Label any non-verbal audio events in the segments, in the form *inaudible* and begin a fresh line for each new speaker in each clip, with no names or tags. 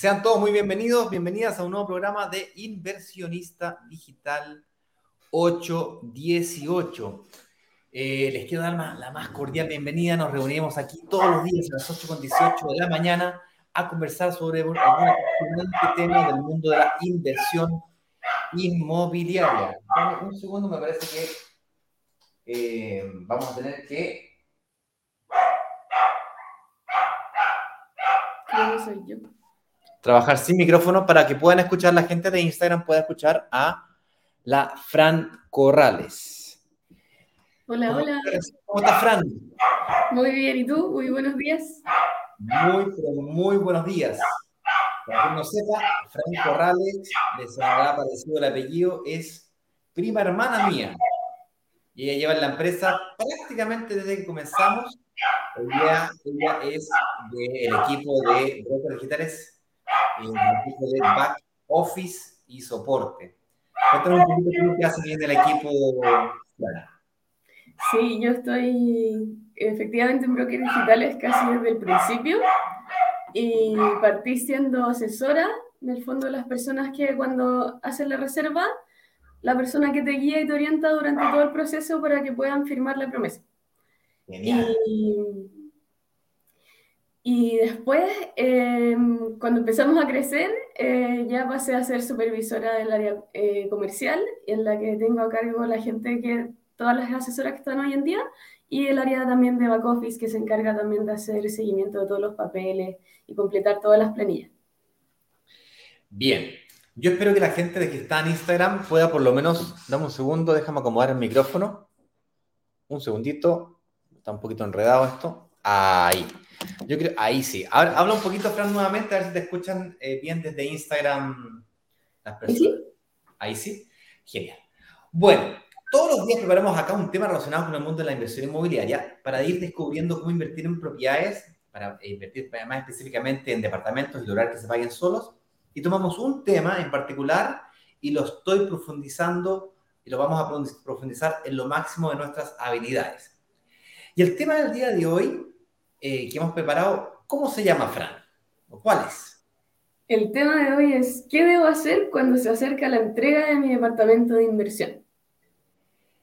Sean todos muy bienvenidos, bienvenidas a un nuevo programa de Inversionista Digital 818. Eh, les quiero dar la más cordial bienvenida. Nos reunimos aquí todos los días a las 8.18 de la mañana a conversar sobre algún tema del mundo de la inversión inmobiliaria. un segundo, me parece que eh, vamos a tener que...
soy yo?
Trabajar sin micrófono para que puedan escuchar, la gente de Instagram pueda escuchar a la Fran Corrales.
Hola, hola.
¿Cómo estás, Fran?
Muy bien, ¿y tú? Muy buenos días.
Muy, muy buenos días. Para quien no sepa, Fran Corrales, les habrá aparecido el apellido, es prima hermana mía. Y ella lleva en la empresa prácticamente desde que comenzamos. Ella, ella es del equipo de brokers digitales en el equipo de back office y soporte. Cuéntame un poquito qué hace bien el equipo.
Sí, yo estoy efectivamente en brokers digitales casi desde el principio y partí siendo asesora en el fondo de las personas que cuando hacen la reserva, la persona que te guía y te orienta durante todo el proceso para que puedan firmar la promesa. Genial. Y y después, em, cuando empezamos a crecer, eh, ya pasé a ser supervisora del área eh, comercial, en la que tengo a cargo la gente que, todas las asesoras que están hoy en día, y el área también de back office, que se encarga también de hacer el seguimiento de todos los papeles y completar todas las planillas.
Bien, yo espero que la gente de que está en Instagram pueda por lo menos, dame un segundo, déjame acomodar el micrófono. Un segundito, está un poquito enredado esto. Ahí. Yo creo, ahí sí. Ahora, habla un poquito, Fran, nuevamente, a ver si te escuchan eh, bien desde Instagram las personas. Ahí sí. Genial. Bueno, todos los días preparamos acá un tema relacionado con el mundo de la inversión inmobiliaria para ir descubriendo cómo invertir en propiedades, para invertir más específicamente en departamentos y lograr que se paguen solos. Y tomamos un tema en particular y lo estoy profundizando y lo vamos a profundizar en lo máximo de nuestras habilidades. Y el tema del día de hoy eh, que hemos preparado, ¿cómo se llama, Fran? ¿O cuál es?
El tema de hoy es, ¿qué debo hacer cuando se acerca la entrega de mi departamento de inversión?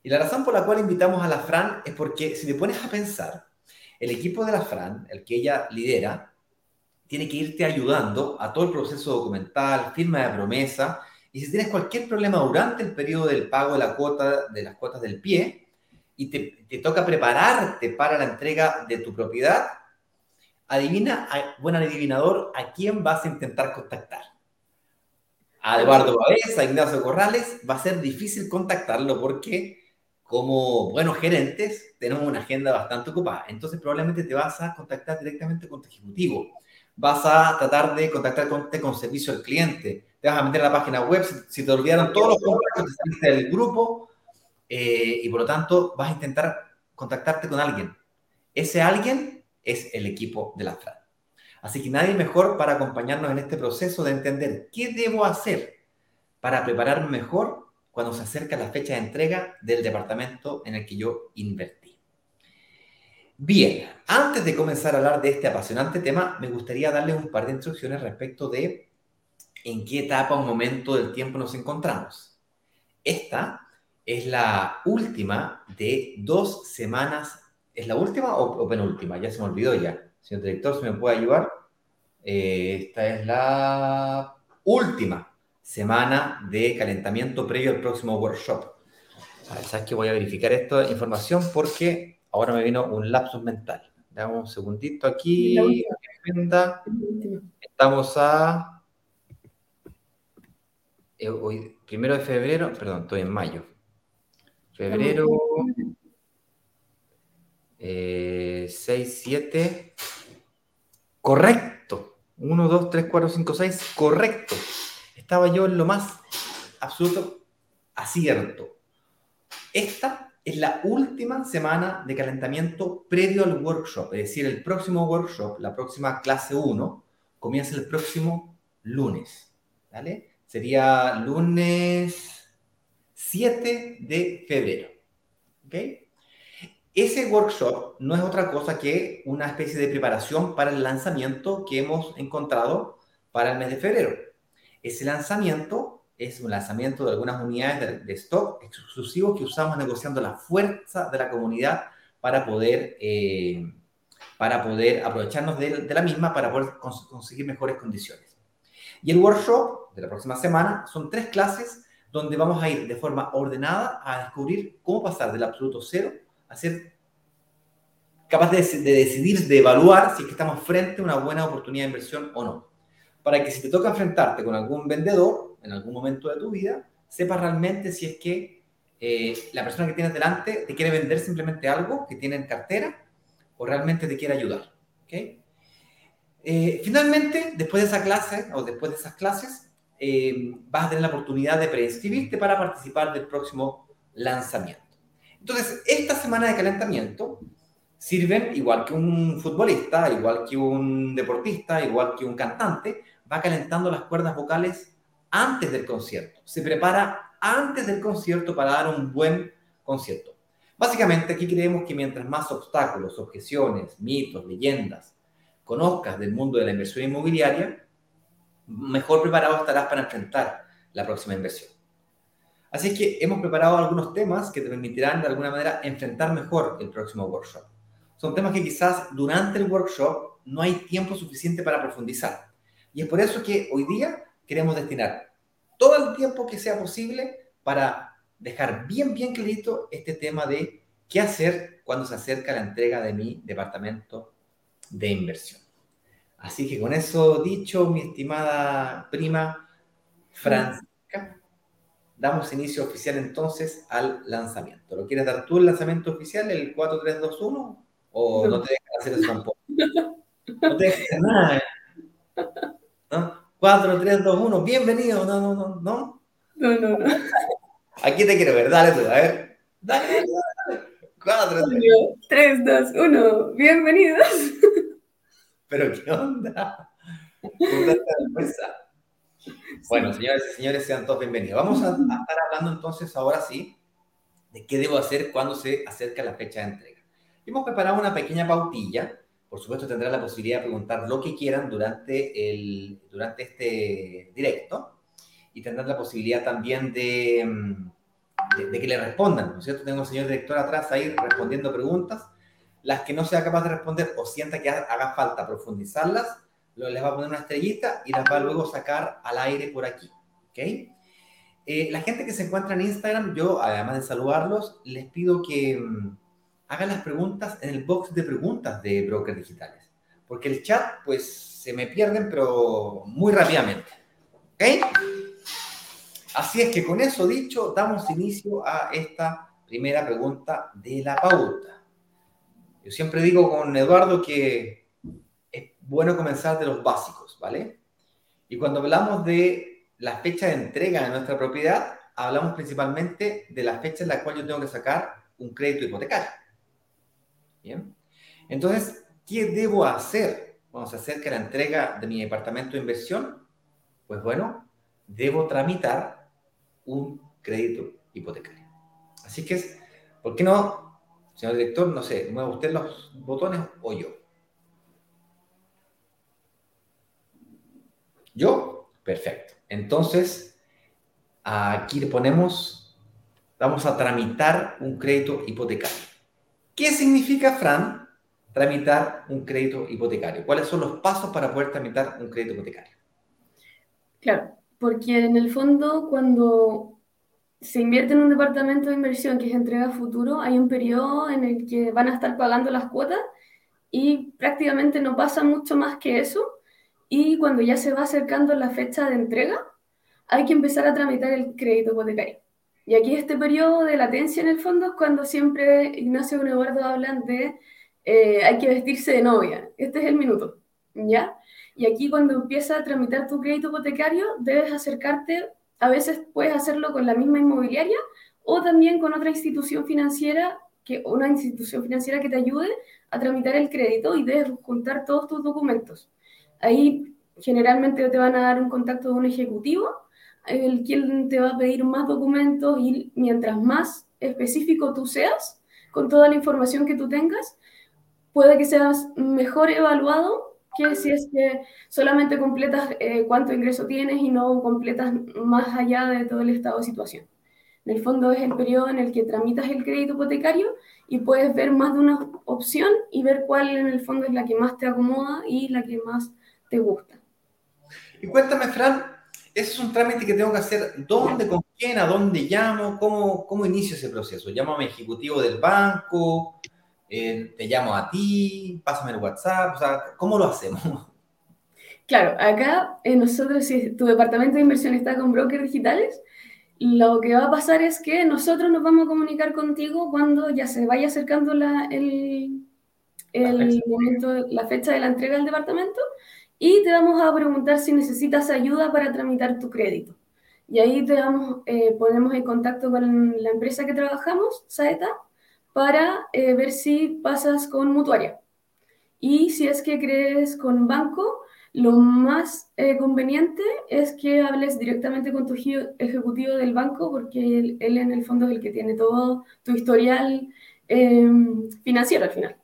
Y la razón por la cual invitamos a la Fran es porque si te pones a pensar, el equipo de la Fran, el que ella lidera, tiene que irte ayudando a todo el proceso documental, firma de promesa, y si tienes cualquier problema durante el periodo del pago de la cuota, de las cuotas del pie, y te, toca prepararte para la entrega de tu propiedad, adivina, buen adivinador, a quién vas a intentar contactar. A Eduardo Bavés, a Ignacio Corrales, va a ser difícil contactarlo porque como buenos gerentes tenemos una agenda bastante ocupada. Entonces probablemente te vas a contactar directamente con tu ejecutivo. Vas a tratar de contactar con, con servicio al cliente. Te vas a meter a la página web. Si, te olvidaron todos los contactos, del grupo, eh, y por lo tanto vas a intentar contactarte con alguien. Ese alguien es el equipo de la FRAD. Así que nadie mejor para acompañarnos en este proceso de entender qué debo hacer para prepararme mejor cuando se acerca la fecha de entrega del departamento en el que yo invertí. Bien, antes de comenzar a hablar de este apasionante tema, me gustaría darles un par de instrucciones respecto de en qué etapa o momento del tiempo nos encontramos. Esta es la última de dos semanas. ¿Es la última o, penúltima? Ya se me olvidó ya. Señor director, si me puede ayudar. Eh, esta es la última semana de calentamiento previo al próximo workshop. A ver, ¿sabes que Voy a verificar esta información porque ahora me vino un lapsus mental. Dame un segundito aquí. Estamos a... Eh, hoy, primero de febrero, perdón, estoy en mayo. Febrero 6, 7. Correcto. 1, 2, 3, 4, 5, 6. Correcto. Estaba yo en lo más absoluto acierto. Esta es la última semana de calentamiento previo al workshop. Es decir, el próximo workshop, la próxima clase 1, comienza el próximo lunes. ¿Vale? Sería lunes 7 de febrero. Ese workshop no es otra cosa que una especie de preparación para el lanzamiento que hemos encontrado para el mes de febrero. Ese lanzamiento es un lanzamiento de algunas unidades de, stock exclusivos que usamos negociando la fuerza de la comunidad para poder, eh, para poder aprovecharnos de, la misma para poder conseguir mejores condiciones. Y el workshop de la próxima semana son tres clases donde vamos a ir de forma ordenada a descubrir cómo pasar del absoluto cero a ser capaz de, de decidir, de evaluar si estamos frente a una buena oportunidad de inversión o no. Para que si te toca enfrentarte con algún vendedor en algún momento de tu vida, sepas realmente si es que eh, la persona que tienes delante te quiere vender simplemente algo que tiene en cartera o realmente te quiere ayudar. ¿okay? Eh, finalmente, después de esa clase o después de esas clases, eh, vas a tener la oportunidad de preinscribirte para participar del próximo lanzamiento. Entonces, esta semana de calentamiento sirven igual que un futbolista, igual que un deportista, igual que un cantante, va calentando las cuerdas vocales antes del concierto. Se prepara antes del concierto para dar un buen concierto. Básicamente aquí creemos que mientras más obstáculos, objeciones, mitos, leyendas conozcas del mundo de la inversión inmobiliaria, mejor preparado estarás para enfrentar la próxima inversión. Así que hemos preparado algunos temas que te permitirán de alguna manera enfrentar mejor el próximo workshop. Son temas que quizás durante el workshop no hay tiempo suficiente para profundizar. Y es por eso que hoy día queremos destinar todo el tiempo que sea posible para dejar bien, bien clarito este tema de qué hacer cuando se acerca la entrega de mi departamento de inversión. Así que con eso dicho, mi estimada prima Francisca, damos inicio oficial entonces al lanzamiento. ¿Lo quieres dar tú el lanzamiento oficial, el 4321? ¿O no, te dejan hacer eso tampoco? No te dejan nada. ¿No? 4, 3, 2, 1, bienvenido. No, no, no, no.
No, no, no.
Aquí te quiero ver, dale tú, a ver. Dale, dale, dale. 4,
3, 2, 1, bienvenidos.
Pero ¿qué onda? Bueno, señores y señores, sean todos bienvenidos. Vamos a, a, estar hablando entonces ahora sí de qué debo hacer cuando se acerca la fecha de entrega. Hemos preparado una pequeña pautilla por supuesto, tendrán la posibilidad de preguntar lo que quieran durante, el, durante este directo y tendrán la posibilidad también de, mm, de, que le respondan, ¿no es cierto? Tengo al señor director atrás ahí respondiendo preguntas. Las que no sea capaz de responder o sienta que haga falta profundizarlas, les va a poner una estrellita y las va a luego sacar al aire por aquí. ¿Ok? Eh, la gente que se encuentra en Instagram, yo, además de saludarlos, les pido que mm, hagan las preguntas en el box de preguntas de Brokers Digitales. Porque el chat, pues, se me pierden, pero muy rápidamente. ¿Ok? Así es que con eso dicho, damos inicio a esta primera pregunta de la pauta. Yo siempre digo con Eduardo que es bueno comenzar de los básicos, ¿vale? Y cuando hablamos de la fecha de entrega de nuestra propiedad, hablamos principalmente de la fecha en la cual yo tengo que sacar un crédito hipotecario. Entonces, ¿qué debo hacer cuando se acerca la entrega de mi departamento de inversión? Pues bueno, debo tramitar un crédito hipotecario. Así que, ¿por qué no, señor director, no sé, mueve usted los botones o yo? ¿Yo? Perfecto. Entonces, aquí le ponemos, vamos a tramitar un crédito hipotecario. ¿Qué significa, Fran, tramitar un crédito hipotecario? ¿Cuáles son los pasos para poder tramitar un crédito hipotecario?
Claro, porque en el fondo cuando se invierte en un departamento de inversión que es entrega futuro, hay un periodo en el que van a estar pagando las cuotas y prácticamente no pasa mucho más que eso. Y cuando ya se va acercando la fecha de entrega, hay que empezar a tramitar el crédito hipotecario. Y aquí este periodo de latencia en el fondo es cuando siempre Ignacio y Eduardo hablan de eh, hay que vestirse de novia. Este es el minuto, ¿ya? Y aquí cuando empieza a tramitar tu crédito hipotecario, debes acercarte, a veces puedes hacerlo con la misma inmobiliaria o también con otra institución financiera, que, una institución financiera que te ayude a tramitar el crédito y debes juntar todos tus documentos. Ahí generalmente te van a dar un contacto de un ejecutivo el quien te va a pedir más documentos y mientras más específico tú seas, con toda la información que tú tengas, puede que seas mejor evaluado que si es que solamente completas eh, cuánto ingreso tienes y no completas más allá de todo el estado de situación. En el fondo es el periodo en el que tramitas el crédito hipotecario y puedes ver más de una opción y ver cuál en el fondo es la que más te acomoda y la que más te gusta.
Y cuéntame, Fran, ese es un trámite que tengo que hacer. ¿Dónde, con quién, a dónde llamo? ¿Cómo, cómo inicio ese proceso? ¿Llamo a mi ejecutivo del banco? Eh, ¿Te llamo a ti? ¿Pásame el WhatsApp? O sea, ¿cómo lo hacemos? *laughs*
Claro, acá eh, nosotros, si tu departamento de inversión está con brokers digitales, lo que va a pasar es que nosotros nos vamos a comunicar contigo cuando ya se vaya acercando la, el, el momento, la fecha de la entrega del departamento y te vamos a preguntar si necesitas ayuda para tramitar tu crédito. Y ahí te damos, eh, ponemos en contacto con la empresa que trabajamos, Saeta, para eh, ver si pasas con mutuaria. Y si es que crees con banco, lo más eh, conveniente es que hables directamente con tu ejecutivo del banco, porque él, en el fondo es el que tiene todo tu historial em, financiero al final.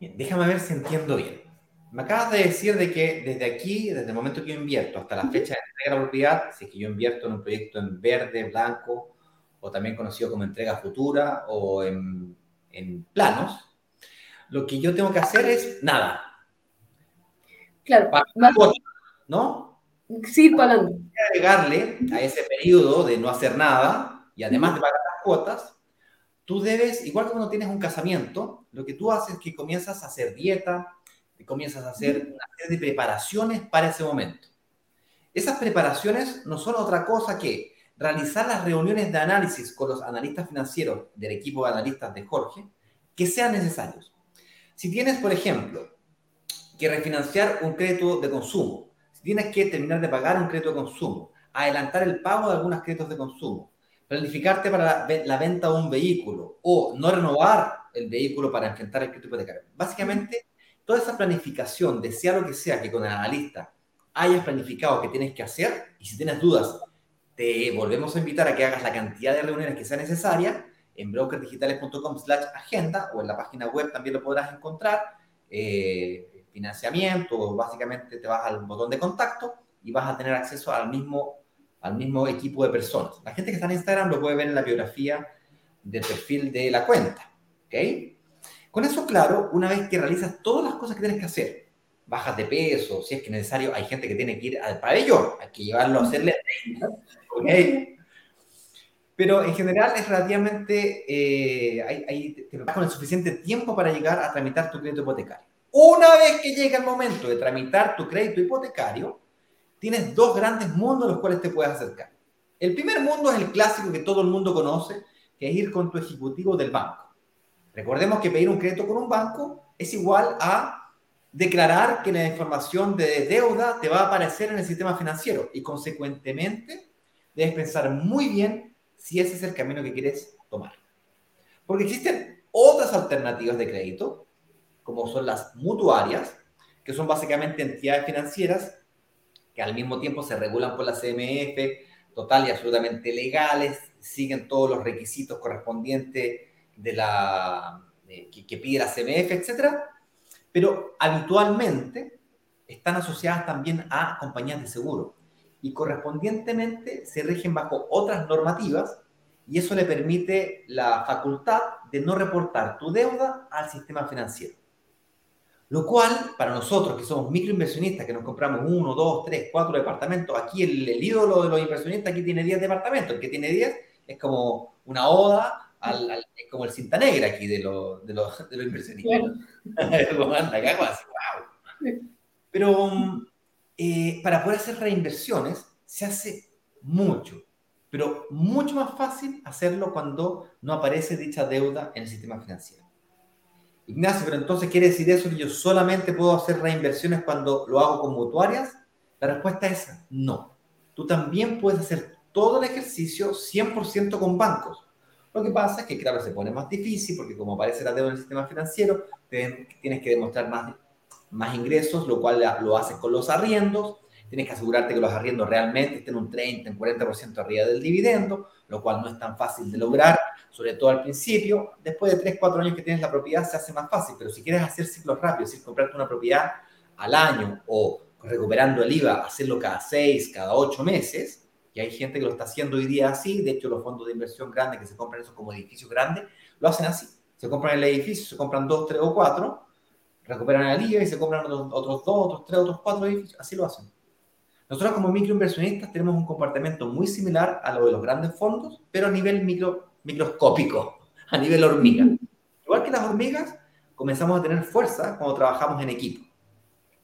déjame ver si entiendo bien. Me acabas de decir de que desde aquí, desde el momento que yo invierto hasta la fecha de entrega de la propiedad, si es que yo invierto en un proyecto en verde, blanco, o también conocido como entrega futura o en, en planos, lo que yo tengo que hacer es nada,
Claro.
¿No?
Sí, pagando.
Agregarle a ese periodo de no hacer nada y además de pagar las cuotas, tú debes, igual que cuando tienes un casamiento, lo que tú haces es que comienzas a hacer dieta, y comienzas a hacer una serie de preparaciones para ese momento. Esas preparaciones no son otra cosa que realizar las reuniones de análisis con los analistas financieros del equipo de analistas de Jorge que sean necesarios. Si tienes, por ejemplo, que refinanciar un crédito de consumo, si tienes que terminar de pagar un crédito de consumo, adelantar el pago de algunos créditos de consumo, planificarte para la, venta de un vehículo o no renovar el vehículo para enfrentar el crédito hipotecario. Básicamente, toda esa planificación, desea lo que sea que con el analista hayas planificado que tienes que hacer y si tienes dudas, te volvemos a invitar a que hagas la cantidad de reuniones que sea necesaria en brokerdigitales.com slash agenda o en la página web también lo podrás encontrar. Eh, financiamiento, básicamente te vas al botón de contacto y vas a tener acceso al mismo, al mismo equipo de personas. La gente que está en Instagram lo puede ver en la biografía del perfil de la cuenta. ¿ok? Con eso claro, una vez que realizas todas las cosas que tienes que hacer, bajas de peso, si es que es necesario, hay gente que tiene que ir al pabellón, hay que llevarlo a hacerle... ¿okay? Pero en general es relativamente, eh, hay, te vas con el suficiente tiempo para llegar a tramitar tu crédito hipotecario. Una vez que llega el momento de tramitar tu crédito hipotecario, tienes dos grandes mundos a los cuales te puedes acercar. El primer mundo es el clásico que todo el mundo conoce, que es ir con tu ejecutivo del banco. Recordemos que pedir un crédito con un banco es igual a declarar que la información de deuda te va a aparecer en el sistema financiero y consecuentemente debes pensar muy bien si ese es el camino que quieres tomar. Porque existen otras alternativas de crédito como son las mutuarias, que son básicamente entidades financieras que al mismo tiempo se regulan por la CMF, total y absolutamente legales, siguen todos los requisitos correspondientes de la, que, pide la CMF, etc. Pero habitualmente están asociadas también a compañías de seguro y correspondientemente se rigen bajo otras normativas y eso le permite la facultad de no reportar tu deuda al sistema financiero. Lo cual, para nosotros que somos microinversionistas, que nos compramos uno, dos, tres, cuatro departamentos, aquí el, ídolo de los inversionistas aquí tiene 10 departamentos, el que tiene 10 es como una oda, al, es como el cinta negra aquí de, los de, los, de los inversionistas. *laughs* Pero eh, para poder hacer reinversiones se hace mucho, pero mucho más fácil hacerlo cuando no aparece dicha deuda en el sistema financiero. Ignacio, pero entonces quiere decir eso que yo solamente puedo hacer reinversiones cuando lo hago con mutuarias? La respuesta es no. Tú también puedes hacer todo el ejercicio 100% con bancos. Lo que pasa es que, claro, se pone más difícil porque como aparece la deuda en el sistema financiero, tienes que demostrar más, más ingresos, lo cual lo haces con los arriendos, tienes que asegurarte que los arriendos realmente estén un 30, un 40% arriba del dividendo, lo cual no es tan fácil de lograr, sobre todo al principio. Después de 3, 4 años que tienes la propiedad se hace más fácil, pero si quieres hacer ciclos rápidos, es decir, comprarte una propiedad al año o recuperando el IVA, hacerlo cada 6, cada 8 meses, y hay gente que lo está haciendo hoy día así, de hecho los fondos de inversión grandes que se compran esos como edificios grandes, lo hacen así. Se compran el edificio, se compran 2, 3 o 4, recuperan el IVA y se compran otros, otros 2, otros 3, otros 4 edificios, así lo hacen. Nosotros como microinversionistas tenemos un comportamiento muy similar a lo de los grandes fondos, pero a nivel micro, microscópico, a nivel hormiga. Igual que las hormigas, comenzamos a tener fuerza cuando trabajamos en equipo.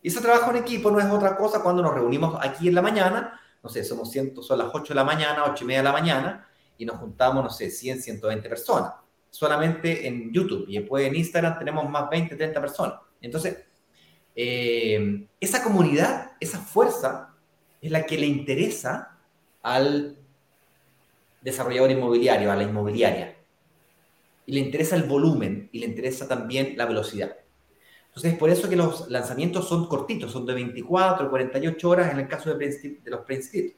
Y ese trabajo en equipo no es otra cosa cuando nos reunimos aquí en la mañana, no sé, somos 100, son las 8 de la mañana, 8 y media de la mañana, y nos juntamos, no sé, 100, 120 personas. Solamente en YouTube y después en Instagram tenemos más 20, 30 personas. Entonces, eh, esa comunidad, esa fuerza, es la que le interesa al desarrollador inmobiliario, a la inmobiliaria. Y le interesa el volumen y le interesa también la velocidad. Entonces, es por eso que los lanzamientos son cortitos, son de 24, 48 horas en el caso de, los preinscritos.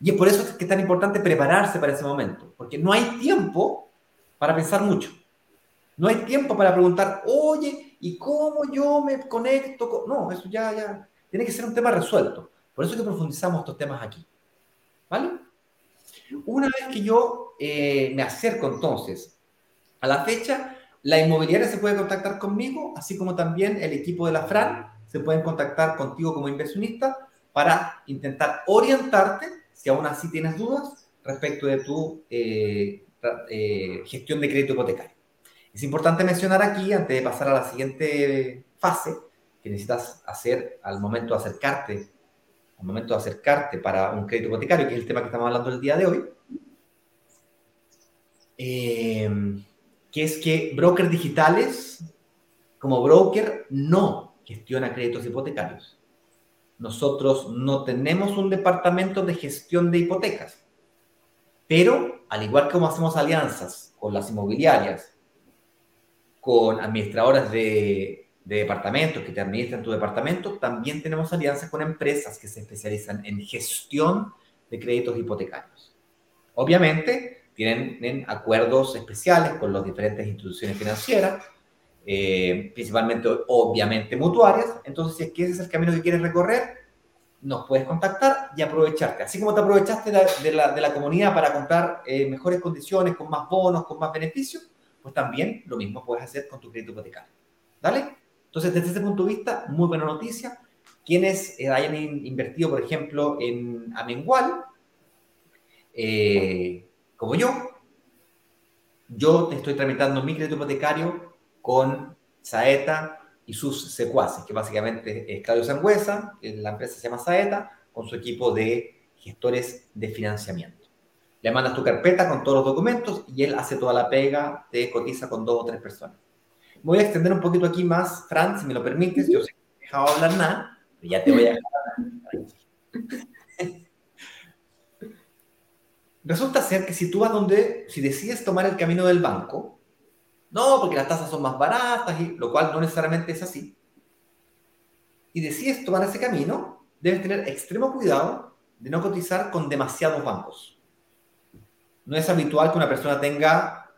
Y es por eso que es tan importante prepararse para ese momento, porque no hay tiempo para pensar mucho. No hay tiempo para preguntar, oye, ¿y cómo yo me conecto? No, eso ya, ya, tiene que ser un tema resuelto. Por eso es que profundizamos estos temas aquí. ¿Vale? Una vez que yo eh, me acerco entonces a la fecha, la inmobiliaria se puede contactar conmigo, así como también el equipo de la FRAN se pueden contactar contigo como inversionista para intentar orientarte, si aún así tienes dudas, respecto de tu eh, eh, gestión de crédito hipotecario. Es importante mencionar aquí, antes de pasar a la siguiente fase, que necesitas hacer al momento de acercarte al momento de acercarte para un crédito hipotecario, que es el tema que estamos hablando el día de hoy, eh, que es que brokers digitales, como broker, no gestiona créditos hipotecarios. Nosotros no tenemos un departamento de gestión de hipotecas, pero al igual que como hacemos alianzas con las inmobiliarias, con administradoras de de departamentos que te administran tu departamento, también tenemos alianzas con empresas que se especializan en gestión de créditos hipotecarios. Obviamente, tienen, acuerdos especiales con las diferentes instituciones financieras, eh, principalmente, obviamente, mutuarias. Entonces, si es que ese es el camino que quieres recorrer, nos puedes contactar y aprovecharte. Así como te aprovechaste de la, de la, comunidad para comprar eh, mejores condiciones, con más bonos, con más beneficios, pues también lo mismo puedes hacer con tu crédito hipotecario. ¿Dale? Entonces, desde ese punto de vista, muy buena noticia. Quienes eh, hayan invertido, por ejemplo, en Amengual, eh, como yo, yo te estoy tramitando mi crédito hipotecario con Saeta y sus secuaces, que básicamente es Claudio Sangüesa, la empresa se llama Saeta, con su equipo de gestores de financiamiento. Le mandas tu carpeta con todos los documentos y él hace toda la pega, te cotiza con dos o tres personas voy a extender un poquito aquí más, Fran, si me lo permites. Yo sé que no he dejado hablar nada, ya te voy a Resulta ser que si tú vas donde, si decides tomar el camino del banco, no, porque las tasas son más baratas, y, lo cual no necesariamente es así, y decides tomar ese camino, debes tener extremo cuidado de no cotizar con demasiados bancos. No es habitual que una persona tenga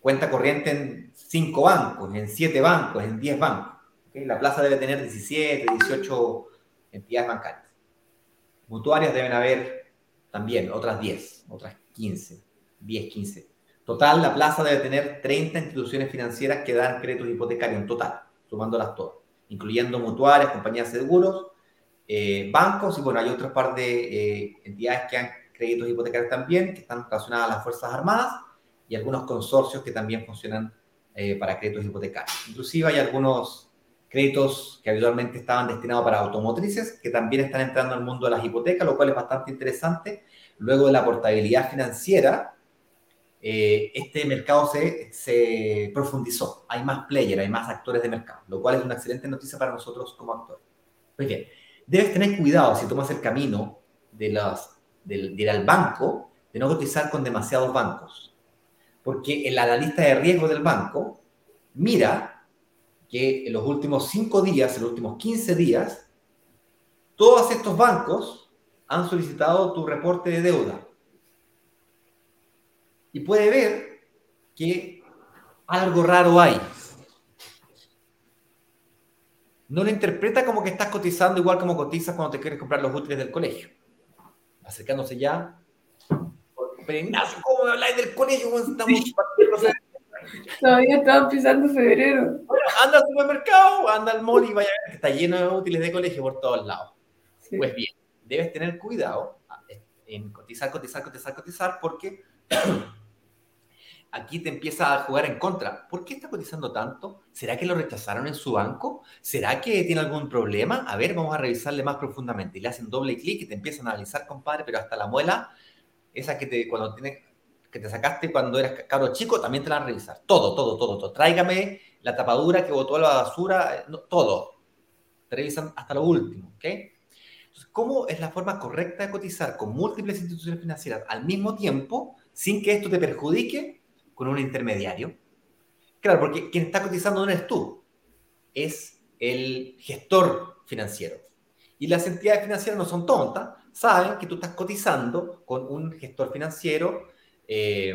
cuenta corriente en cinco bancos, en siete bancos, en 10 bancos. La plaza debe tener 17, 18 entidades bancarias. Mutuarias deben haber también otras 10, otras 15, 10, 15. Total, la plaza debe tener 30 instituciones financieras que dan créditos hipotecarios en total, sumándolas todas, incluyendo mutuarias, compañías de seguros, eh, bancos y bueno, hay otras par de eh, entidades que dan créditos hipotecarios también, que están relacionadas a las Fuerzas Armadas y algunos consorcios que también funcionan eh, para créditos hipotecarios. Inclusive hay algunos créditos que habitualmente estaban destinados para automotrices que también están entrando al mundo de las hipotecas, lo cual es bastante interesante. Luego de la portabilidad financiera, eh, este mercado se, se profundizó. Hay más players, hay más actores de mercado, lo cual es una excelente noticia para nosotros como actores. Muy bien, debes tener cuidado si tomas el camino de, las, de ir al banco, de no cotizar con demasiados bancos porque el analista de riesgo del banco mira que en los últimos 5 días, en los últimos 15 días, todos estos bancos han solicitado tu reporte de deuda. Y puede ver que algo raro hay. No lo interpreta como que estás cotizando igual como cotizas cuando te quieres comprar los útiles del colegio. Acercándose ya. Pero Ignacio, ¿cómo me habláis del colegio? Estamos
Todavía estaba empezando febrero.
anda al supermercado, anda al mall y vaya a ver que está lleno de útiles de colegio por todos lados. Pues bien, debes tener cuidado en cotizar, cotizar, cotizar, cotizar, porque aquí te empieza a jugar en contra. ¿Por qué está cotizando tanto? ¿Será que lo rechazaron en su banco? ¿Será que tiene algún problema? A ver, vamos a revisarle más profundamente. Y le hacen doble clic y te empiezan a analizar, compadre, pero hasta la muela, esa que te, cuando tienes, que te sacaste cuando eras caro chico, también te la van a revisar. Todo, todo, todo, todo. Tráigame la tapadura que botó a la basura, eh, todo. Te revisan hasta lo último, ¿ok? Entonces, ¿cómo es la forma correcta de cotizar con múltiples instituciones financieras al mismo tiempo sin que esto te perjudique con un intermediario? Claro, porque quien está cotizando no eres tú, es el gestor financiero. Y las entidades financieras no son tontas, saben que tú estás cotizando con un gestor financiero eh,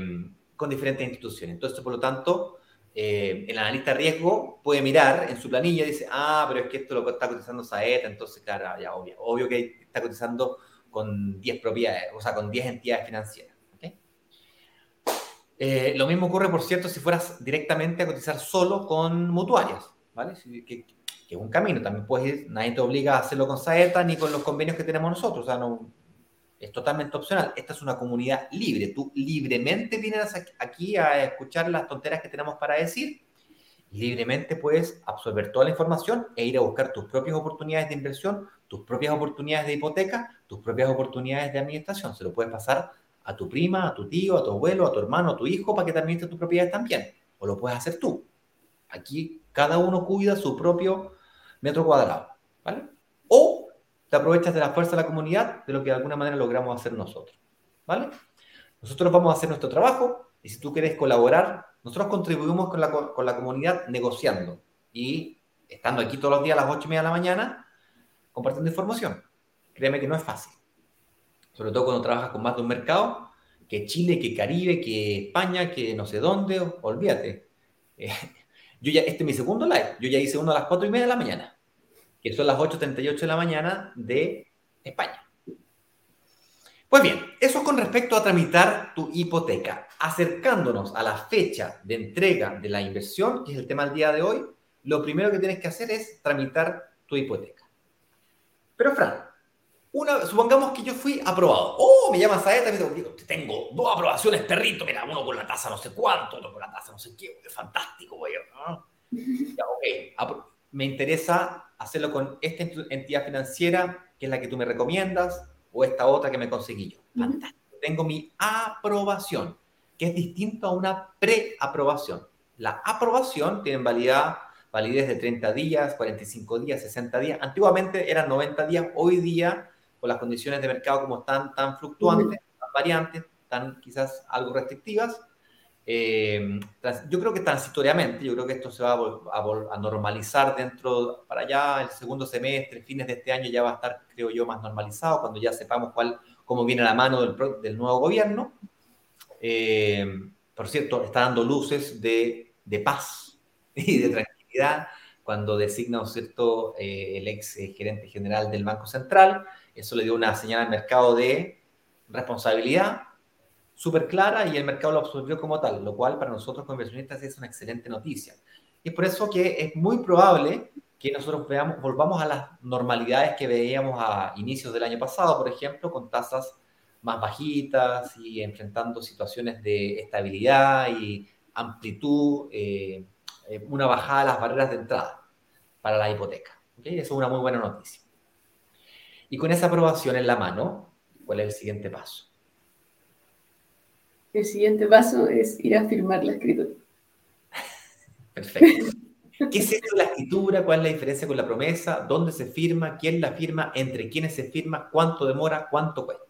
con diferentes instituciones. Entonces, por lo tanto, eh, el analista de riesgo puede mirar en su planilla y dice, ah, pero es que esto lo está cotizando Saeta, entonces, claro, ya obvio, obvio que está cotizando con 10 propiedades, o sea, con 10 entidades financieras. Eh, lo mismo ocurre, por cierto, si fueras directamente a cotizar solo con mutuarias, ¿vale? Que, es un camino, también puedes ir, nadie te obliga a hacerlo con Saeta ni con los convenios que tenemos nosotros, o sea, no, es totalmente opcional. Esta es una comunidad libre. Tú libremente vienes aquí a escuchar las tonteras que tenemos para decir libremente puedes absorber toda la información e ir a buscar tus propias oportunidades de inversión, tus propias oportunidades de hipoteca, tus propias oportunidades de administración. Se lo puedes pasar a tu prima, a tu tío, a tu abuelo, a tu hermano, a tu hijo para que te administre tus propiedades también. O lo puedes hacer tú. Aquí cada uno cuida su propio metro cuadrado. ¿Vale? O te aprovechas de la fuerza de la comunidad, de lo que de alguna manera logramos hacer nosotros. ¿Vale? Nosotros vamos a hacer nuestro trabajo y si tú quieres colaborar, nosotros contribuimos con la, con la comunidad negociando y estando aquí todos los días a las 8 y media de la mañana compartiendo información. Créeme que no es fácil. Sobre todo cuando trabajas con más de un mercado, que Chile, que Caribe, que España, que no sé dónde, olvídate. Eh, *laughs* yo ya, este es mi segundo live, yo ya hice uno a las 4 y media de la mañana que son las 8.38 de la mañana de España. Pues bien, eso con respecto a tramitar tu hipoteca. Acercándonos a la fecha de entrega de la inversión, que es el tema del día de hoy, lo primero que tienes que hacer es tramitar tu hipoteca. Pero Fran, una, supongamos que yo fui aprobado. Oh, me llama Saeta me digo, tengo dos aprobaciones, perrito. Mira, uno con la tasa no sé cuánto, otro con la tasa no sé qué. Fantástico, güey. *laughs* Ya, ok. Me interesa hacerlo con esta entidad financiera, que es la que tú me recomiendas, o esta otra que me conseguí yo. Fantástico. Tengo mi aprobación, que es distinto a una preaprobación. La aprobación tiene validez, validez de 30 días, 45 días, 60 días. Antiguamente eran 90 días, hoy día, con las condiciones de mercado como están tan fluctuantes, tan variantes, tan quizás algo restrictivas, eh, yo creo que transitoriamente, yo creo que esto se va a, normalizar dentro, para allá, el segundo semestre, fines de este año ya va a estar, creo yo, más normalizado, cuando ya sepamos cuál, cómo viene la mano del, del nuevo gobierno. Eh, por cierto, está dando luces de, de, paz *laughs* y de tranquilidad cuando designa, cierto?, eh, el ex gerente general del Banco Central. Eso le dio una señal al mercado de responsabilidad, súper clara y el mercado lo absorbió como tal, lo cual para nosotros como inversionistas es una excelente noticia. Y es por eso que es muy probable que nosotros veamos, volvamos a las normalidades que veíamos a inicios del año pasado, por ejemplo, con tasas más bajitas y enfrentando situaciones de estabilidad y amplitud, eh, eh, una bajada de las barreras de entrada para la hipoteca. ¿okay? Eso es una muy buena noticia. Y con esa aprobación en la mano, ¿cuál es el siguiente paso?
El siguiente paso es ir a firmar la escritura. *laughs*
Perfecto. ¿Qué es esto de la escritura? ¿Cuál es la diferencia con la promesa? ¿Dónde se firma? ¿Quién la firma? ¿Entre quiénes se firma? ¿Cuánto demora? ¿Cuánto cuesta?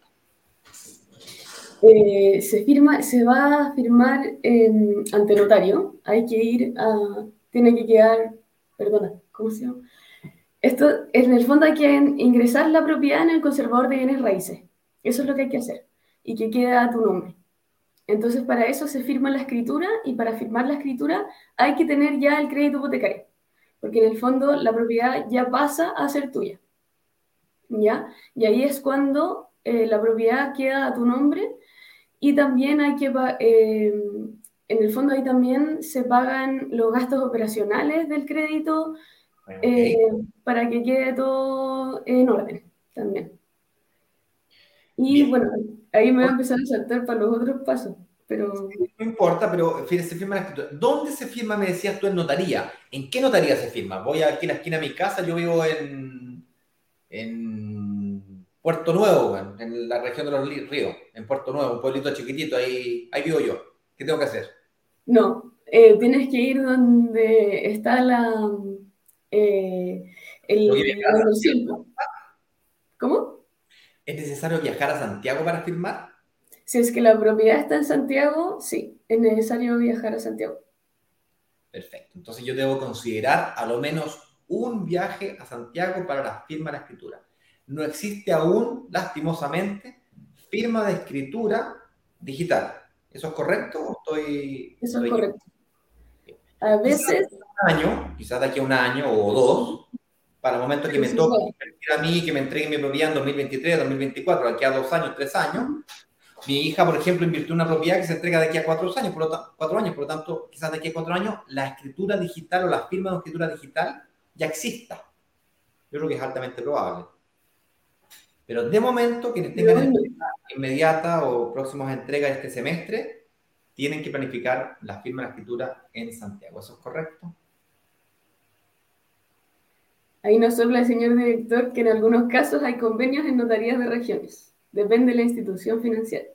Eh, se firma, se va a firmar ante notario. Hay que ir a, tiene que quedar, perdona, ¿cómo se llama? Esto, en el fondo hay que ingresar la propiedad en el conservador de bienes raíces. Eso es lo que hay que hacer. Y que quede a tu nombre. Entonces, para eso se firma la escritura y para firmar la escritura hay que tener ya el crédito hipotecario. Porque en el fondo la propiedad ya pasa a ser tuya. ¿Ya? Y ahí es cuando eh, la propiedad queda a tu nombre y también hay que, eh, en el fondo ahí también se pagan los gastos operacionales del crédito eh, para que quede todo en orden también. Y bueno, ahí me voy a empezar a saltar para los otros pasos. Pero...
no importa, pero se firma la escritura. ¿Dónde se firma, me decías tú, en notaría? ¿En qué notaría se firma? Voy aquí en la esquina de mi casa, yo vivo en, en Puerto Nuevo, en la región de los ríos, en Puerto Nuevo, un pueblito chiquitito, ahí, ahí vivo yo. ¿Qué tengo que hacer?
No, eh, tienes que ir donde está la, eh, el, ¿Cómo?
¿Es necesario viajar a Santiago para firmar?
Si es que la propiedad está en Santiago, sí, es necesario viajar a Santiago.
Perfecto. Entonces yo debo considerar a lo menos un viaje a Santiago para la firma de la escritura. No existe aún, lastimosamente, firma de escritura digital. ¿Eso es correcto o estoy...?
Eso es correcto. A veces...
Un año, quizás de aquí a un año o dos, para el momento que me toque a mí, que me entregue mi propiedad en 2023, 2024, aquí a dos años, tres años, mi hija, por ejemplo, invirtió una propiedad que se entrega de aquí a cuatro años, por lo, cuatro años, por lo tanto, quizás de aquí a cuatro años, la escritura digital o la firma de escritura digital ya exista. Yo creo que es altamente probable. Pero de momento, quienes tengan inmediata o próximas entregas este semestre, tienen que planificar la firma de la escritura en Santiago. ¿Eso es correcto?
Ahí nos habla el señor director que en algunos casos hay convenios en notarías de regiones. Depende de la institución financiera.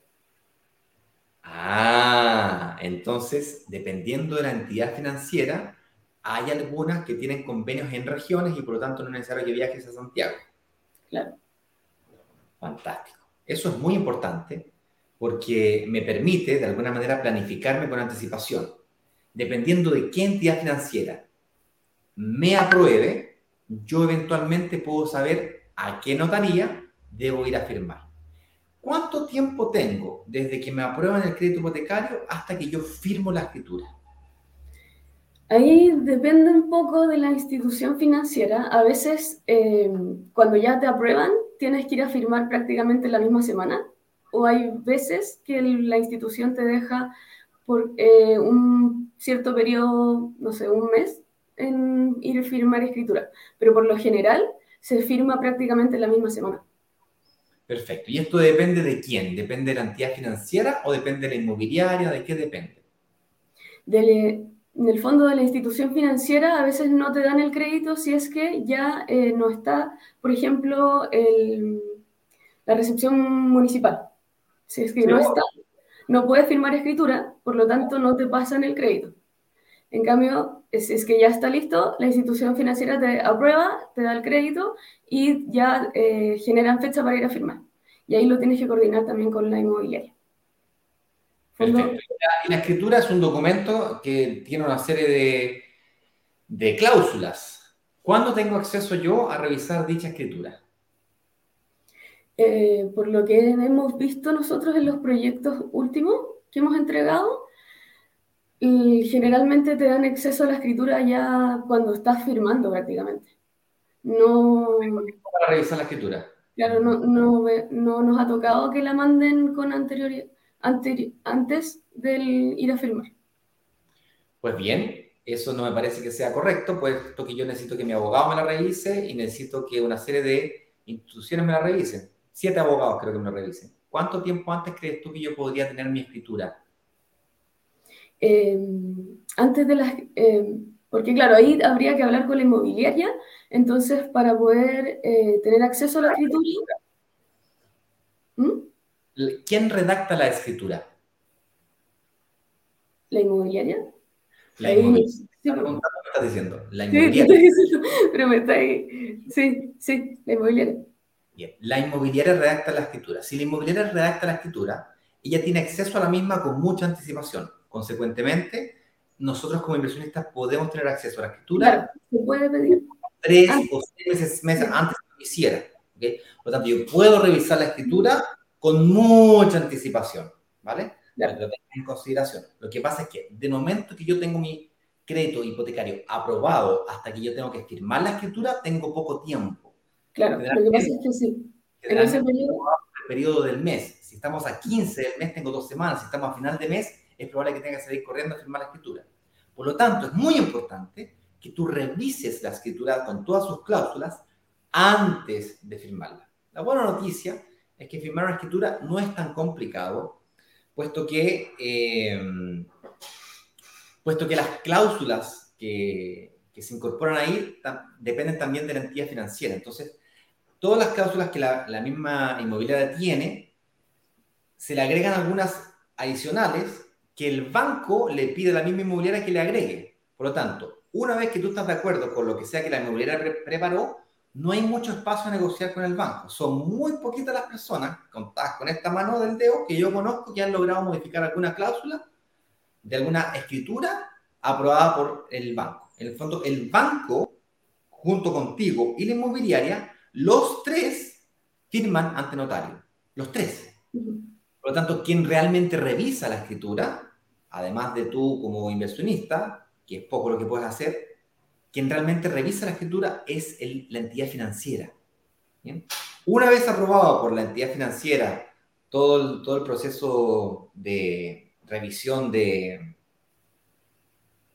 Ah, entonces, dependiendo de la entidad financiera, hay algunas que tienen convenios en regiones y por lo tanto no es necesario que viajes a Santiago.
Claro.
Fantástico. Eso es muy importante porque me permite, de alguna manera, planificarme con anticipación. Dependiendo de qué entidad financiera me apruebe, yo eventualmente puedo saber a qué notaría debo ir a firmar. ¿Cuánto tiempo tengo desde que me aprueban el crédito hipotecario hasta que yo firmo la escritura?
Ahí depende un poco de la institución financiera. A veces, eh, cuando ya te aprueban, tienes que ir a firmar prácticamente la misma semana. O hay veces que la institución te deja por eh, un cierto periodo, no sé, un mes, en ir a firmar escritura. Pero por lo general, se firma prácticamente la misma semana.
Perfecto. ¿Y esto depende de quién? ¿Depende de la entidad financiera o depende de la inmobiliaria? ¿De qué depende?
Del, en el fondo de la institución financiera a veces no te dan el crédito si es que ya eh, no está, por ejemplo, el, la recepción municipal. Si es que no está, no puedes firmar escritura, por lo tanto no te pasan el crédito. En cambio, si es que ya está listo, la institución financiera te aprueba, te da el crédito y ya eh, generan fecha para ir a firmar. Y ahí lo tienes que coordinar también con la inmobiliaria.
Perfecto. Y la escritura es un documento que tiene una serie de, de cláusulas. ¿Cuándo tengo acceso yo a revisar dicha escritura?
Eh, por lo que hemos visto nosotros en los proyectos últimos que hemos entregado, y generalmente te dan acceso a la escritura ya cuando estás firmando prácticamente. No.
Para revisar la escritura.
Claro, no, no, no nos ha tocado que la manden con anterioridad, antes del ir a firmar.
Pues bien, eso no me parece que sea correcto, puesto que yo necesito que mi abogado me la revise y necesito que una serie de instituciones me la revisen. Siete abogados creo que me la revisen. ¿Cuánto tiempo antes crees tú que yo podría tener mi escritura?
Eh, antes de las... Eh, porque claro, ahí habría que hablar con la inmobiliaria, entonces para poder eh, tener acceso a la escritura...
¿Mm? ¿Quién redacta la escritura?
¿La inmobiliaria?
La inmobiliaria. Sí, ¿Qué estás diciendo? La inmobiliaria.
Sí, pero me está ahí. Sí, sí, la inmobiliaria.
Bien, la inmobiliaria redacta la escritura. Si la inmobiliaria redacta la escritura, ella tiene acceso a la misma con mucha anticipación. Consecuentemente, nosotros como inversionistas podemos tener acceso a la escritura.
Claro, se puede pedir.
tres ah. o seis meses, antes de que hiciera. Por lo tanto, yo puedo revisar la escritura con mucha anticipación, ¿vale? Lo tengo en consideración. Lo que pasa es que de momento que yo tengo mi crédito hipotecario aprobado hasta que yo tengo que firmar la escritura, tengo poco tiempo.
Claro, lo que pasa es que sí. En ese
periodo... El periodo del mes. Si estamos a 15 del mes, tengo dos semanas. Si estamos a final de mes, es probable que tenga que salir corriendo a firmar la escritura. Por lo tanto, es muy importante que tú revises la escritura con todas sus cláusulas antes de firmarla. La buena noticia es que firmar una escritura no es tan complicado, puesto que, eh, puesto que las cláusulas que, que se incorporan ahí dependen también de la entidad financiera. Entonces, todas las cláusulas que la, la misma inmobiliaria tiene, se le agregan algunas adicionales que el banco le pide a la misma inmobiliaria que le agregue. Por lo tanto, una vez que tú estás de acuerdo con lo que sea que la inmobiliaria preparó, no hay mucho espacio a negociar con el banco. Son muy poquitas las personas, contadas con esta mano del dedo, que yo conozco que han logrado modificar alguna cláusula de alguna escritura aprobada por el banco. En el fondo, el banco, junto contigo y la inmobiliaria, los tres firman ante notario. Los tres. Por lo tanto, quien realmente revisa la escritura, además de tú como inversionista, que es poco lo que puedes hacer, quien realmente revisa la escritura es la entidad financiera. Una vez aprobado por la entidad financiera todo el, todo el proceso de revisión de...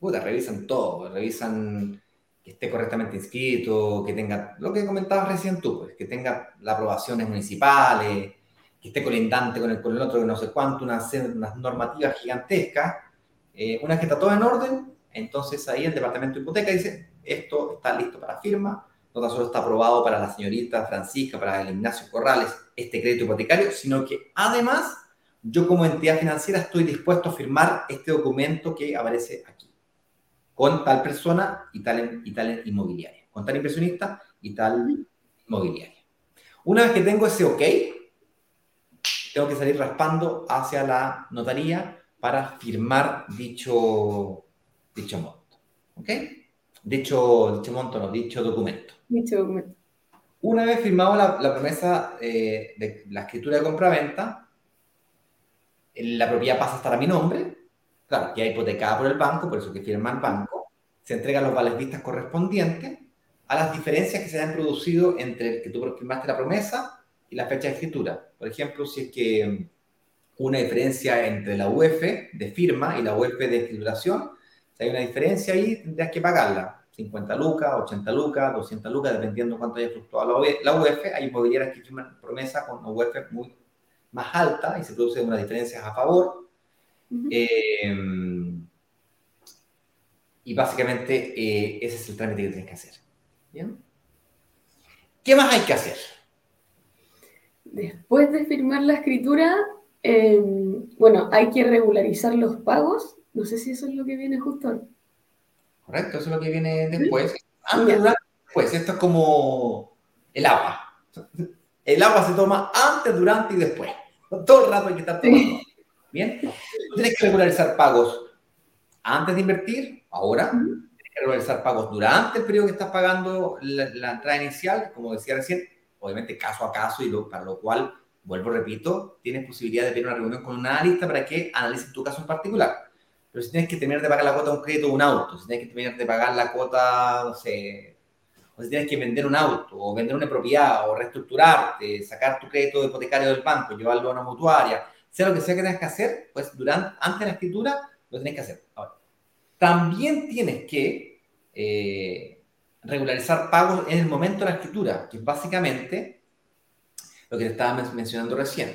Puta, revisan todo, revisan que esté correctamente inscrito, que tenga, lo que comentabas recién tú, pues, que tenga las aprobaciones municipales, que esté colindante con el, con el otro, que no sé cuánto, unas, normativas gigantescas. Eh, una vez que está todo en orden, entonces ahí el departamento de hipoteca dice, esto está listo para firma, no tan solo está aprobado para la señorita Francisca, para el Ignacio Corrales, este crédito hipotecario, sino que además yo como entidad financiera estoy dispuesto a firmar este documento que aparece aquí, con tal persona y tal, y tal inmobiliaria, con tal inversionista y tal inmobiliaria. Una vez que tengo ese ok, tengo que salir raspando hacia la notaría para firmar dicho, dicho monto. ¿Ok? Dicho, dicho monto, no, dicho documento.
Dicho documento.
Una vez firmado la, la promesa eh, de la escritura de compra-venta, la propiedad pasa a estar a mi nombre, claro, ya hipotecada por el banco, por eso que firma el banco, se entregan los vales vistas correspondientes a las diferencias que se han producido entre el que tú firmaste la promesa y la fecha de escritura. Por ejemplo, si es que mm, una diferencia entre la UF de firma y la UF de escrituración, si hay una diferencia ahí, tendrías que pagarla. 50 lucas, 80 lucas, 200 lucas, dependiendo cuánto haya fluctuado la UF. Hay inmobiliarias que firman promesa con una UF muy más alta y se producen unas diferencias a favor. Eh, y básicamente eh, ese es el trámite que tienes que hacer. ¿Bien? ¿Qué más hay que hacer?
Después de firmar la escritura, em, bueno, hay que regularizar los pagos. No sé si eso es lo que viene justo.
Correcto, eso es lo que viene después. Antes, durante, después. Esto es como el agua. El agua se toma antes, durante y después. Todo el rato hay que estar tomando. Bien. Tú tienes que regularizar pagos antes de invertir, ahora. Tienes que regularizar pagos durante el periodo que estás pagando la, la entrada inicial, como decía recién, obviamente caso a caso, y lo, para lo cual, vuelvo, repito, tienes posibilidad de pedir una reunión con un analista para que analice tu caso en particular. Pero si tienes que terminar de pagar la cuota de un crédito de un auto, si tienes que terminar de pagar la cuota, no sé, o si tienes que vender un auto, o vender una propiedad, o reestructurarte, sacar tu crédito hipotecario del banco, llevarlo a una mutuaria, sea lo que sea que tengas que hacer, pues durante, antes de la escritura lo tienes que hacer. También tienes que eh, regularizar pagos en el momento de la escritura, que es básicamente lo que te estaba mencionando recién,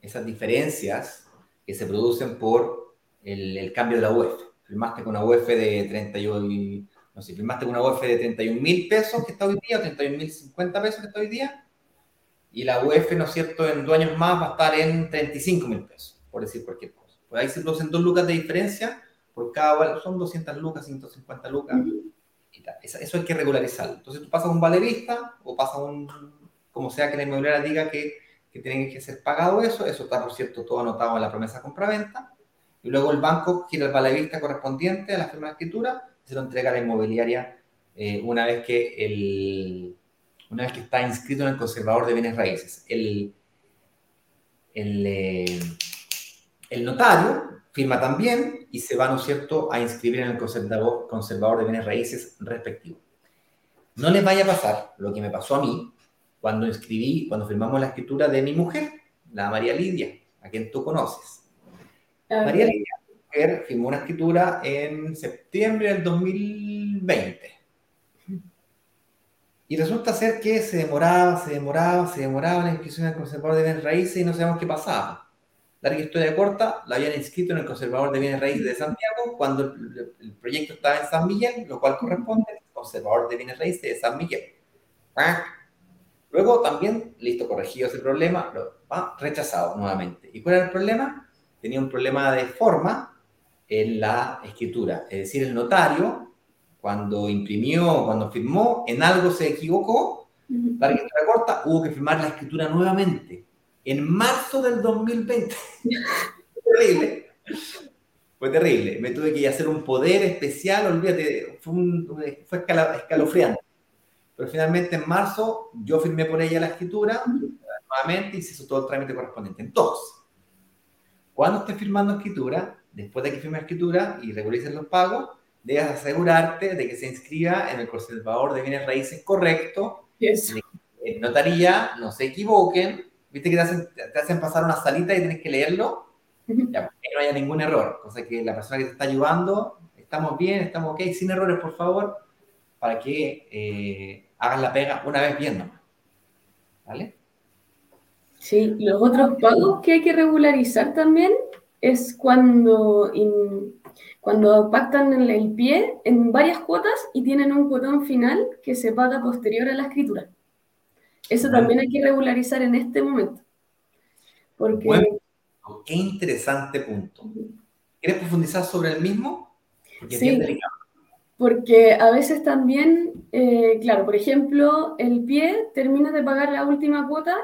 esas diferencias que se producen por el, cambio de la UEF. Firmaste con una UEF de 31, no sé, firmaste con una UEF de 31 mil pesos que está hoy día, o 31 mil 50 pesos que está hoy día, y la UEF, ¿no es cierto?, en dos años más va a estar en 35 mil pesos, por decir cualquier cosa. Pues ahí se producen dos lucas de diferencia, por cada, son 200 lucas, 150 lucas. Eso hay que regularizarlo. Entonces tú pasas un vale vista o pasas un, como sea que la inmobiliaria diga que, que tiene que ser pagado eso, eso está por cierto todo anotado en la promesa compra-venta, y luego el banco gira el vale vista correspondiente a la firma de escritura y se lo entrega a la inmobiliaria eh, una, vez que el, una vez que está inscrito en el conservador de bienes raíces. El, el, eh, el notario firma también y se va, ¿no es cierto?, a inscribir en el conservador, conservador de bienes raíces respectivo. No les vaya a pasar lo que me pasó a mí cuando inscribí, cuando firmamos la escritura de mi mujer, la María Lidia, a quien tú conoces. María Lidia mujer, firmó una escritura en septiembre del 2020. Y resulta ser que se demoraba, se demoraba, se demoraba la inscripción el conservador de bienes raíces y no sabemos qué pasaba. Larga historia corta, la habían inscrito en el conservador de bienes raíces de Santiago cuando el, proyecto estaba en San Miguel, lo cual corresponde al conservador de bienes raíces de San Miguel. Luego también, listo, corregido ese problema, lo, ha rechazado nuevamente. ¿Y cuál era el problema? Tenía un problema de forma en la escritura. Es decir, el notario, cuando imprimió, cuando firmó, en algo se equivocó, la escritura corta, hubo que firmar la escritura nuevamente. En marzo del 2020. *laughs* Fue terrible. Fue terrible. Me tuve que hacer un poder especial, olvídate, fue, un, fue escalofriante. Pero finalmente en marzo yo firmé por ella la escritura nuevamente y se hizo todo el trámite correspondiente. Entonces, cuando estés firmando escritura, después de que firme escritura y regularices los pagos, debes asegurarte de que se inscriba en el conservador de bienes raíces correcto, yes. en notaría, no se equivoquen, viste que te hacen, te hacen, pasar una salita y tienes que leerlo, ya, que no haya ningún error, cosa que la persona que te está ayudando, estamos bien, estamos ok, sin errores, por favor, para que eh, hagas la pega una vez bien ¿Vale?
Sí, los otros pagos que hay que regularizar también es cuando, cuando pactan en el pie en varias cuotas y tienen un cuotón final que se paga posterior a la escritura. Eso también hay que regularizar en este momento. Porque...
Bueno, qué interesante punto. ¿Quieres profundizar sobre el mismo?
Porque sí, porque a veces también, eh, claro, por ejemplo, el pie termina de pagar la última cuota,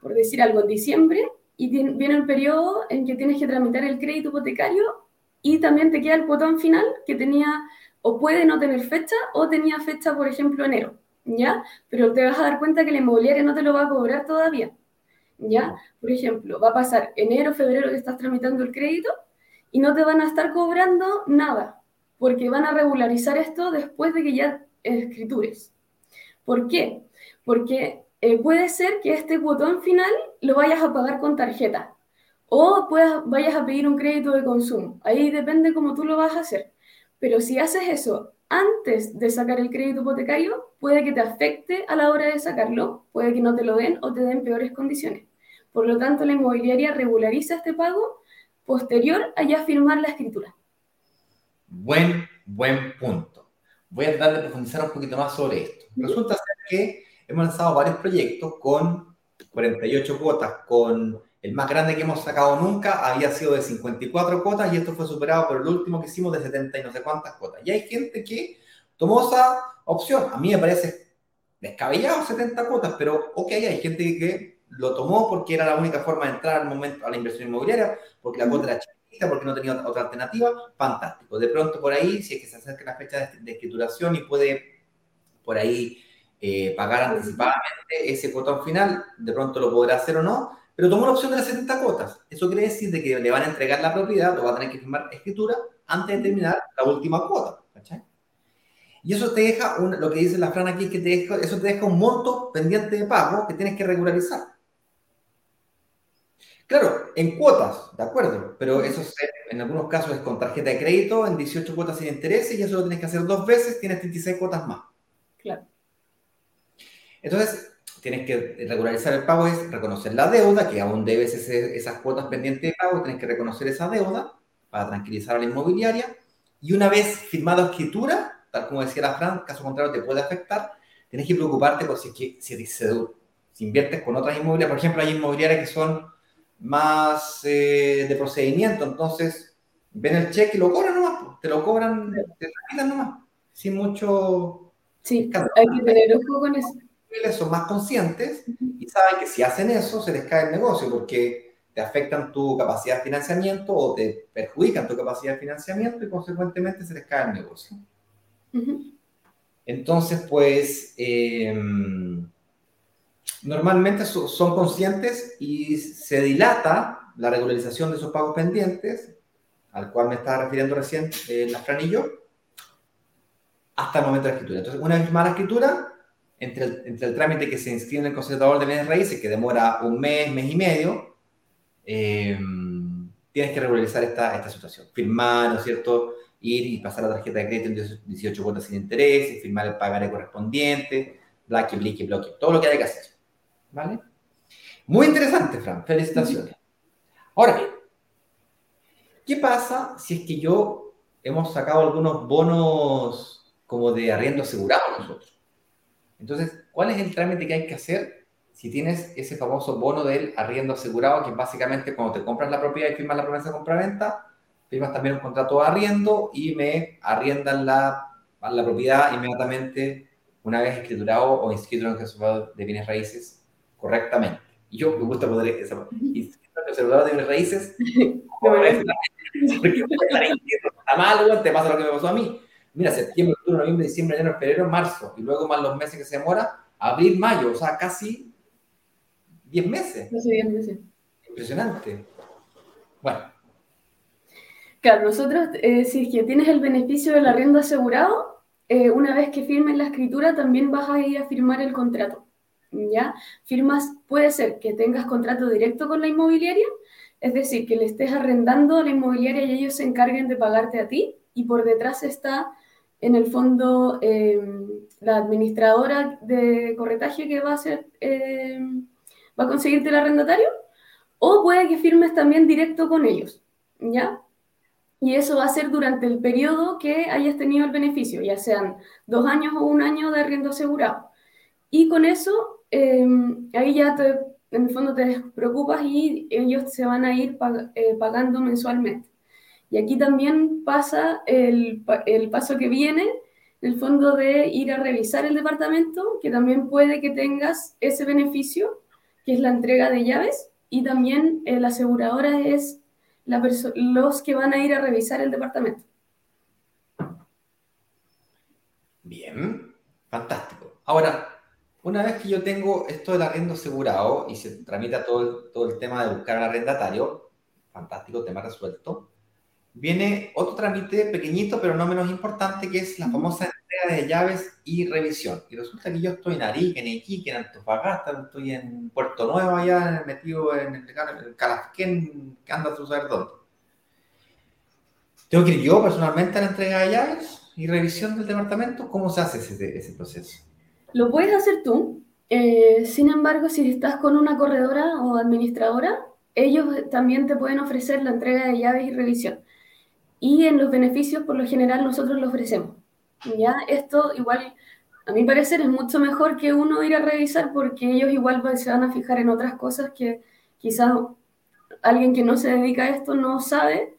por decir algo, en diciembre, y viene el periodo en que tienes que tramitar el crédito hipotecario y también te queda el botón final que tenía o puede no tener fecha o tenía fecha, por ejemplo, enero, ¿ya? Pero te vas a dar cuenta que la inmobiliaria no te lo va a cobrar todavía, ¿ya? Por ejemplo, va a pasar enero, febrero que estás tramitando el crédito y no te van a estar cobrando nada, porque van a regularizar esto después de que ya escritures. ¿Por qué? Porque eh, puede ser que este botón final lo vayas a pagar con tarjeta o puedas, vayas a pedir un crédito de consumo. Ahí depende cómo tú lo vas a hacer. Pero si haces eso antes de sacar el crédito hipotecario, puede que te afecte a la hora de sacarlo, puede que no te lo den o te den peores condiciones. Por lo tanto, la inmobiliaria regulariza este pago posterior a ya firmar la escritura.
Buen, buen punto. Voy a tratar de profundizar un poquito más sobre esto. Resulta ser que hemos lanzado varios proyectos con 48 cuotas, con el más grande que hemos sacado nunca había sido de 54 cuotas y esto fue superado por el último que hicimos de 70 y no sé cuántas cuotas. Y hay gente que tomó esa opción. A mí me parece descabellado 70 cuotas, pero ok, hay gente que lo tomó porque era la única forma de entrar al momento a la inversión inmobiliaria, porque la cuota era chiquita, porque no tenía otra alternativa. Fantástico. De pronto por ahí, si es que se acerca la fecha de, escrituración y puede por ahí eh, pagar anticipadamente ese cuotón final, de pronto lo podrá hacer o no, pero tomó la opción de las 70 cuotas. Eso quiere decir de que le van a entregar la propiedad, lo va a tener que firmar escritura antes de terminar la última cuota. Y eso te deja, lo que dice la Fran aquí, es que te deja, eso te deja un monto pendiente de pago que tienes que regularizar. Claro, en cuotas, de acuerdo, pero eso en algunos casos es con tarjeta de crédito, en 18 cuotas sin intereses, y eso lo tienes que hacer dos veces, tienes 36 cuotas más. Claro. Entonces, tienes que regularizar el pago, es reconocer la deuda, que aún debes esas cuotas pendientes de pago, tienes que reconocer esa deuda para tranquilizar a la inmobiliaria. Y una vez firmada escritura, tal como decía la Fran, caso contrario te puede afectar, tienes que preocuparte por si, que, si, si inviertes con otras inmobiliarias. Por ejemplo, hay inmobiliarias que son más eh, de procedimiento, entonces ven el cheque y lo cobran nomás, te lo cobran, te tranquilan nomás, sin mucho...
Sí, hay que tener ojo con eso
son más conscientes y saben que si hacen eso se les cae el negocio porque te afectan tu capacidad de financiamiento o te perjudican tu capacidad de financiamiento y consecuentemente se les cae el negocio. Entonces, pues, em, normalmente son conscientes y se dilata la regularización de esos pagos pendientes, al cual me estaba refiriendo recién eh, la Fran y yo, hasta el momento de la escritura. Entonces, una vez más la escritura, entre el, entre el trámite que se inscribe en el concertador de bienes raíces, que demora un mes, mes y medio, em, tienes que regularizar esta, esta situación. Firmar, ¿no es cierto? Ir y pasar la tarjeta de crédito en 18 cuotas sin interés, firmar el pagaré correspondiente, blacky, blicky, bloque, todo lo que hay que hacer. ¿Vale? Muy interesante, Fran. Felicitaciones. Ahora bien, ¿qué pasa si es que yo hemos sacado algunos bonos como de arriendo asegurado nosotros? Entonces, ¿cuál es el trámite que hay que hacer si tienes ese famoso bono del arriendo asegurado, que básicamente cuando te compras la propiedad y firmas la promesa de compra-venta, firmas también un contrato de arriendo y me arriendan la, la propiedad inmediatamente una vez escriturado o inscrito en el reservado de bienes raíces correctamente. Y yo me gusta poder inscrito en el reservado de bienes raíces *laughs* porque está mal, te pasa lo que me pasó a mí. Mira, septiembre, octubre, noviembre, diciembre, enero, febrero, marzo, y luego más los meses que se demora, abril, mayo, o sea, casi 10 meses.
Casi 10 meses.
Impresionante. Bueno.
Claro, nosotros, eh, si es que tienes el beneficio del arriendo asegurado, eh, una vez que firmes la escritura, también vas a ir a firmar el contrato. ¿Ya? Firmas, puede ser que tengas contrato directo con la inmobiliaria, es decir, que le estés arrendando a la inmobiliaria y ellos se encarguen de pagarte a ti, y por detrás está, en el fondo, eh, la administradora de corretaje que va a ser va a conseguirte el arrendatario, o puede que firmes también directo con ellos, ¿ya? Y eso va a ser durante el periodo que hayas tenido el beneficio, ya sean dos años o un año de arriendo asegurado. Y con eso, em, ahí ya te, en el fondo te preocupas y ellos se van a ir eh, pagando mensualmente. Y aquí también pasa el, el paso que viene, en el fondo de ir a revisar el departamento, que también puede que tengas ese beneficio que es la entrega de llaves, y también eh, la aseguradora es los que van a ir a revisar el departamento.
Bien, fantástico. Ahora, una vez que yo tengo esto del arriendo asegurado y se tramita todo el, todo el tema de buscar al arrendatario, fantástico, tema resuelto, viene otro trámite pequeñito, pero no menos importante, que es la famosa de llaves y revisión. Y resulta que yo estoy en Arica, en Iquique, en Antofagasta, estoy en Puerto Nuevo, allá metido en el Calafquén, que anda a saber dónde. ¿Tengo que ir yo personalmente a la entrega de llaves y revisión del departamento? ¿Cómo se hace ese, ese proceso?
Lo puedes hacer tú. Eh, sin embargo, si estás con una corredora o administradora, ellos también te pueden ofrecer la entrega de llaves y revisión. Y en los beneficios, por lo general, nosotros lo ofrecemos. ¿ya? Esto igual, a mi parecer, es mucho mejor que uno ir a revisar porque ellos igual se van a fijar en otras cosas que quizás alguien que no se dedica a esto no sabe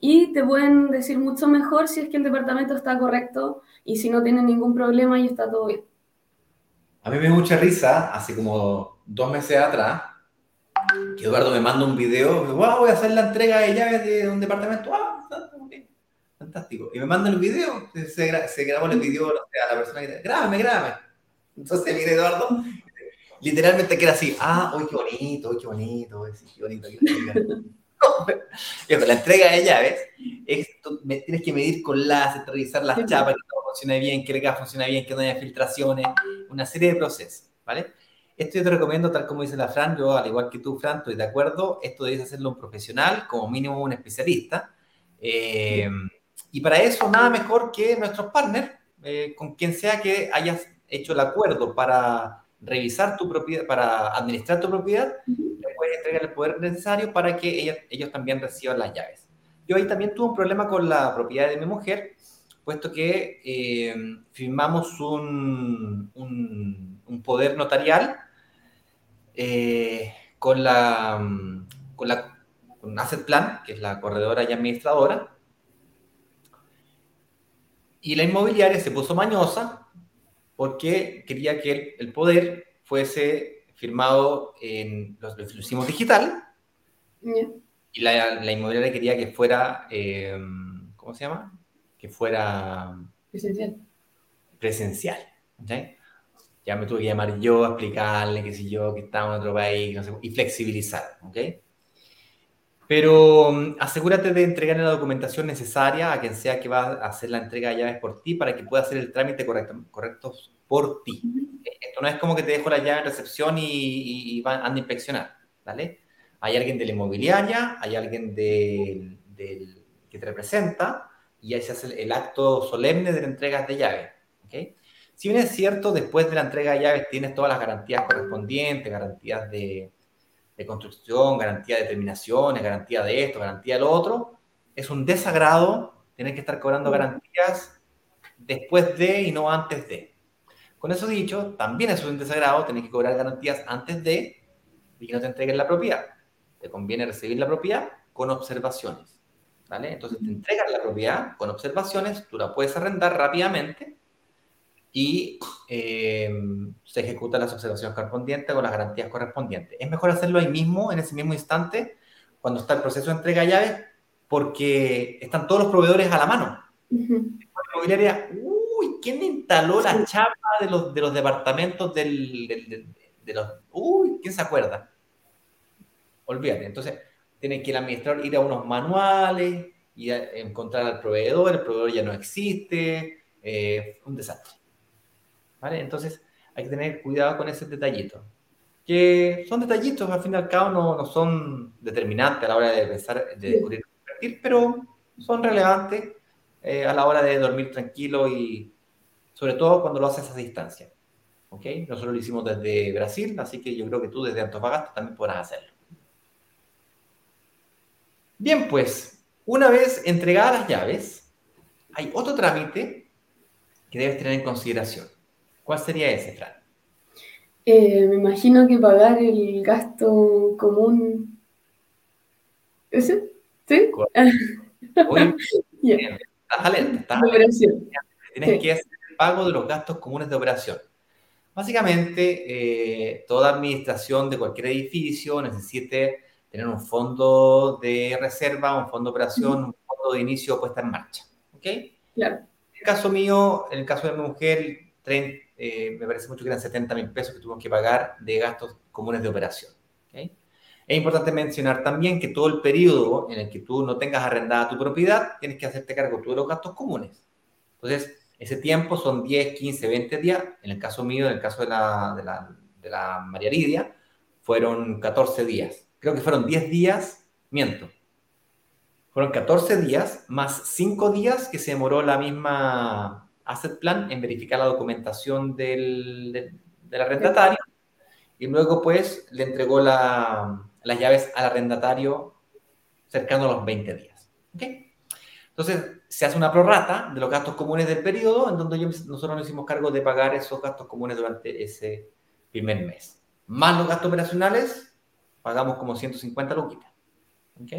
y te pueden decir mucho mejor si es que el departamento está correcto y si no tiene ningún problema y está todo bien.
A mí me dio mucha risa, hace como dos meses atrás, que Eduardo me manda un video, wow, voy a hacer la entrega de llaves de un departamento. Ah, fantástico. Y me mandan el video, se, se grabó el video a la persona que dice, grábame, grábame. Entonces viene Eduardo, literalmente que era así, ah, uy, qué bonito, uy, qué bonito, qué bonito. Qué bonito. *laughs* la entrega de llaves, esto, me, tienes que medir con láser, revisar las chapas, que todo funcione bien, que el gas funcione bien, que no haya filtraciones, una serie de procesos, ¿vale? Esto yo te recomiendo, tal como dice la Fran, yo al igual que tú, Fran, estoy de acuerdo, esto debes hacerlo un profesional, como mínimo un especialista. Eh, y para eso, nada mejor que nuestros partners, eh, con quien sea que hayas hecho el acuerdo para revisar tu propiedad, para administrar tu propiedad, le puedes entregar el poder necesario para que ellos también reciban las llaves. Yo ahí también tuve un problema con la propiedad de mi mujer, puesto que eh, firmamos un, un, poder notarial eh, con la con la con Asset Plan, que es la corredora y administradora, y la inmobiliaria se puso mañosa porque quería que el, poder fuese firmado en los lo hicimos digital. Y la, la, inmobiliaria quería que fuera, eh, ¿cómo se llama? Que fuera...
Presencial.
presencial. Ya me tuve que llamar yo, explicarle que si yo, que estaba en otro país, y flexibilizar. ¿ok? Pero mm, asegúrate de entregar la documentación necesaria a quien sea que va a hacer la entrega de llaves por ti para que pueda hacer el trámite correcto, correcto por ti. Esto no es como que te dejo la llave en recepción y, y, van, a inspeccionar, ¿vale? Hay alguien de la inmobiliaria, hay alguien del, que te representa y ahí se hace el, acto solemne de la entrega de llaves, ¿ok? Si bien es cierto, después de la entrega de llaves tienes todas las garantías correspondientes, garantías de de construcción, garantía de terminaciones, garantía de esto, garantía de lo otro, es un desagrado tener que estar cobrando garantías después de y no antes de. Con eso dicho, también es un desagrado tener que cobrar garantías antes de y que no te entreguen la propiedad. Te conviene recibir la propiedad con observaciones. ¿vale? Entonces te entregan la propiedad con observaciones, tú la puedes arrendar rápidamente y eh, se ejecutan las observaciones correspondientes con las garantías correspondientes. Es mejor hacerlo ahí mismo, en ese mismo instante, cuando está el proceso de entrega de llaves, porque están todos los proveedores a la mano. La inmobiliaria, uy, ¿quién instaló la chapa de los, de los departamentos del, de, los... Uy, ¿quién se acuerda? Olvídate. Entonces, tiene que el administrador ir a unos manuales y encontrar al proveedor, el proveedor ya no existe, eh, un desastre. Entonces hay que tener cuidado con ese detallito. Que son detallitos, al fin y al cabo no, no son determinantes a la hora de pensar, de descubrir, pero son relevantes eh, a la hora de dormir tranquilo y sobre todo cuando lo haces a distancia. ¿Ok? Nosotros lo hicimos desde Brasil, así que yo creo que tú desde Antofagasta también podrás hacerlo. Bien, pues, una vez entregadas las llaves, hay otro trámite que debes tener en consideración. ¿Cuál sería ese, Fran?
Eh, me imagino que pagar el gasto común. ¿Ese? ¿Sí?
Muy *laughs* bien. Estás alerta. Tienes que hacer el pago de los gastos comunes de operación. Básicamente, eh, toda administración de cualquier edificio necesite tener un fondo de reserva, un fondo de operación, un fondo de inicio puesta en marcha. ¿Ok?
Claro.
En el caso mío, en el caso de mi mujer, 30, eh, me parece mucho que eran 70 mil pesos que tuvimos que pagar de gastos comunes de operación. Es importante mencionar también que todo el periodo en el que tú no tengas arrendada tu propiedad, tienes que hacerte cargo tú de los gastos comunes. Entonces, ese tiempo son 10, 15, 20 días. En el caso mío, en el caso de la, de la, de la María Lidia, fueron 14 días. Creo que fueron 10 días, miento. Fueron 14 días más 5 días que se demoró la misma asset plan en verificar la documentación del, del, arrendatario y luego pues le entregó la, las llaves al arrendatario cercano a los 20 días. Entonces se hace una prorrata de los gastos comunes del periodo en donde nosotros nos hicimos cargo de pagar esos gastos comunes durante ese primer mes. Más los gastos operacionales, pagamos como 150 luquitas. ¿Ok?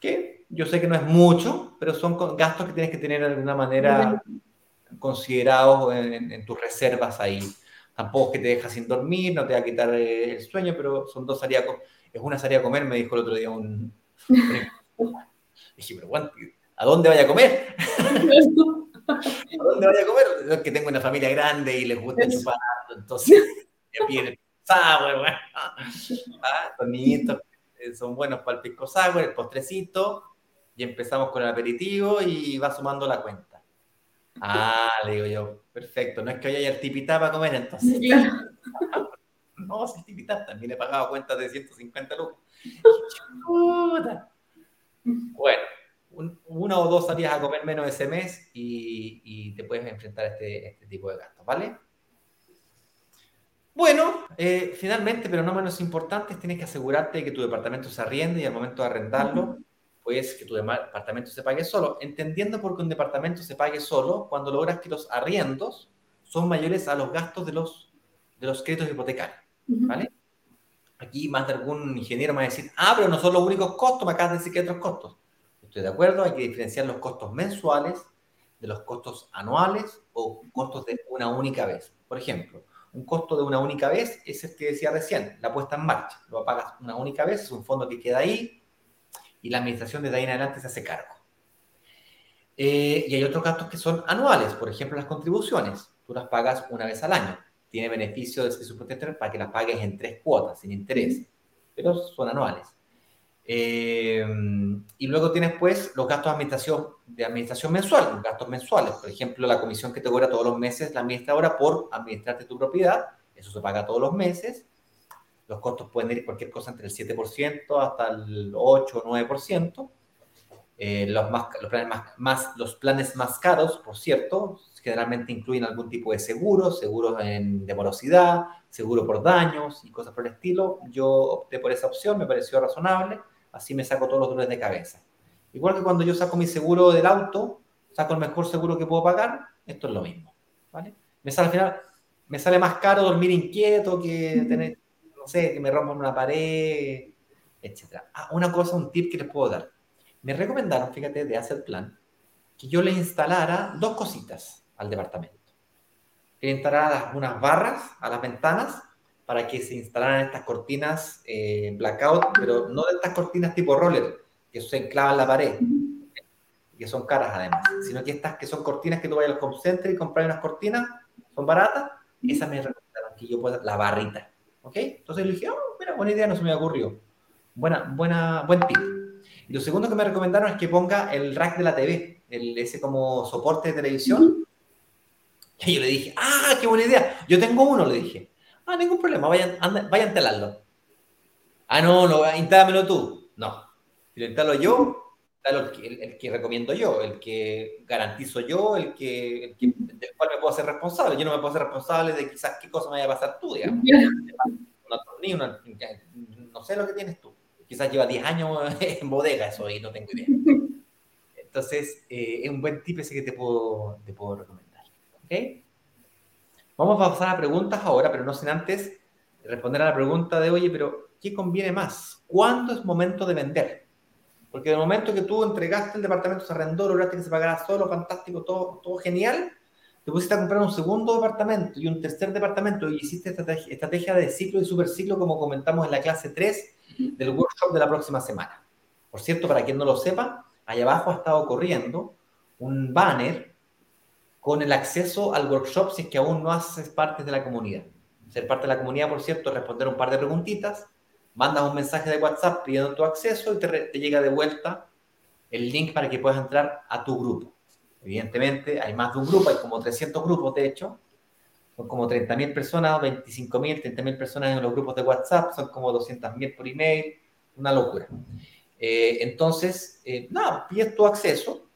Que yo sé que no es mucho, pero son gastos que tienes que tener de alguna manera considerados en, tus reservas ahí. Tampoco es que te dejas sin dormir, no te va a quitar el sueño, pero son dos áreas, es una salida a comer, me dijo el otro día un... *laughs* Dije, pero ¿a dónde vaya a comer? *laughs* ¿A dónde vaya a comer? Es que tengo una familia grande y les gusta chupar, entonces *laughs* me piden sour, bueno. ah, los niñitos eh, son buenos para el pisco sour, el postrecito, y empezamos con el aperitivo y va sumando la cuenta. Ah, le digo yo, perfecto. No es que haya el tipitá para comer entonces. *laughs* no, si tipitá también he pagado cuentas de 150 lucas. Bueno, una o dos salías a comer menos ese mes y, te puedes enfrentar a este, este, tipo de gastos, ¿vale? Bueno, eh, finalmente, pero no menos importante, tienes que asegurarte de que tu departamento se arriende y al momento de arrendarlo, pues que tu departamento se pague solo, entendiendo por qué un departamento se pague solo cuando logras que los arriendos son mayores a los gastos de los, de los créditos hipotecarios, ¿vale? Aquí más de algún ingeniero me va a decir, ah, pero no son los únicos costos, me acabas de decir que hay otros costos. Estoy de acuerdo, hay que diferenciar los costos mensuales de los costos anuales o costos de una única vez. Por ejemplo, un costo de una única vez es el que decía recién, la puesta en marcha. Lo pagas una única vez, es un fondo que queda ahí, y la administración de ahí en adelante se hace cargo. Eh, y hay otros gastos que son anuales, por ejemplo, las contribuciones. Tú las pagas una vez al año. Tiene beneficio de supuesto para que las pagues en tres cuotas, sin interés, pero son anuales. Eh, y luego tienes pues los gastos de administración, de administración mensual, gastos mensuales. Por ejemplo, la comisión que te cobra todos los meses la administradora por administrarte tu propiedad, eso se paga todos los meses. Los costos pueden ir cualquier cosa entre el 7% hasta el 8 o 9%. Eh, los, más, los, planes más, más, los planes más caros, por cierto, generalmente incluyen algún tipo de seguro, seguros en, de morosidad, seguro por daños y cosas por el estilo. Yo opté por esa opción, me pareció razonable así me saco todos los dolores de cabeza. Igual que cuando yo saco mi seguro del auto, saco el mejor seguro que puedo pagar, esto es lo mismo, ¿vale? Me sale al final, me sale más caro dormir inquieto que tener, no sé, que me rompan una pared, etc. Ah, una cosa, un tip que les puedo dar. Me recomendaron, fíjate, de hacer plan, que yo le instalara dos cositas al departamento. Que le instalara unas barras a las ventanas para que se instalaran estas cortinas eh, blackout, pero no de estas cortinas tipo roller, que se enclavan en la pared, que son caras además, sino que estas que son cortinas que tú vayas al home center y comprar unas cortinas, son baratas, esas me recomendaron que yo pueda, la barrita, ¿ok? Entonces le dije, oh, mira, buena idea, no se me ocurrió. Buena, buena, buen tip. Y lo segundo que me recomendaron es que ponga el rack de la TV, el, ese como soporte de televisión. Y yo le dije, ah, qué buena idea. Yo tengo uno, le dije. Ah, ningún problema, vayan, anda, vayan a instalarlo. Ah, no, no, instálamelo tú. No. Si lo instalo yo, el que, el, que recomiendo yo, el que garantizo yo, el que, el que, del cual me puedo hacer responsable. Yo no me puedo hacer responsable de quizás qué cosa me vaya a pasar tú, digamos. Una, no sé lo que tienes tú. Quizás lleva 10 años *laughs* en bodega eso y no tengo idea. Entonces, eh, es un buen tip ese que te puedo, te puedo recomendar. ¿Ok? Vamos a pasar a preguntas ahora, pero no sin antes responder a la pregunta de, oye, pero ¿qué conviene más? ¿Cuándo es momento de vender? Porque el momento que tú entregaste el departamento, se arrendó, lograste que se pagara solo, fantástico, todo, todo genial, te pusiste a comprar un segundo departamento y un tercer departamento y hiciste estrategia, estrategia de ciclo y superciclo como comentamos en la clase 3 del workshop de la próxima semana. Por cierto, para quien no lo sepa, allá abajo ha estado corriendo un banner con el acceso al workshop si es que aún no haces parte de la comunidad. Ser parte de la comunidad, por cierto, responder un par de preguntitas, mandas un mensaje de WhatsApp pidiendo tu acceso y te, llega de vuelta el link para que puedas entrar a tu grupo. Evidentemente, hay más de un grupo, hay como 300 grupos, de hecho. Son como 30.000 personas, 25.000, 30.000 personas en los grupos de WhatsApp, son como 200.000 por email, una locura. Eh, entonces, eh, nada, pides tu acceso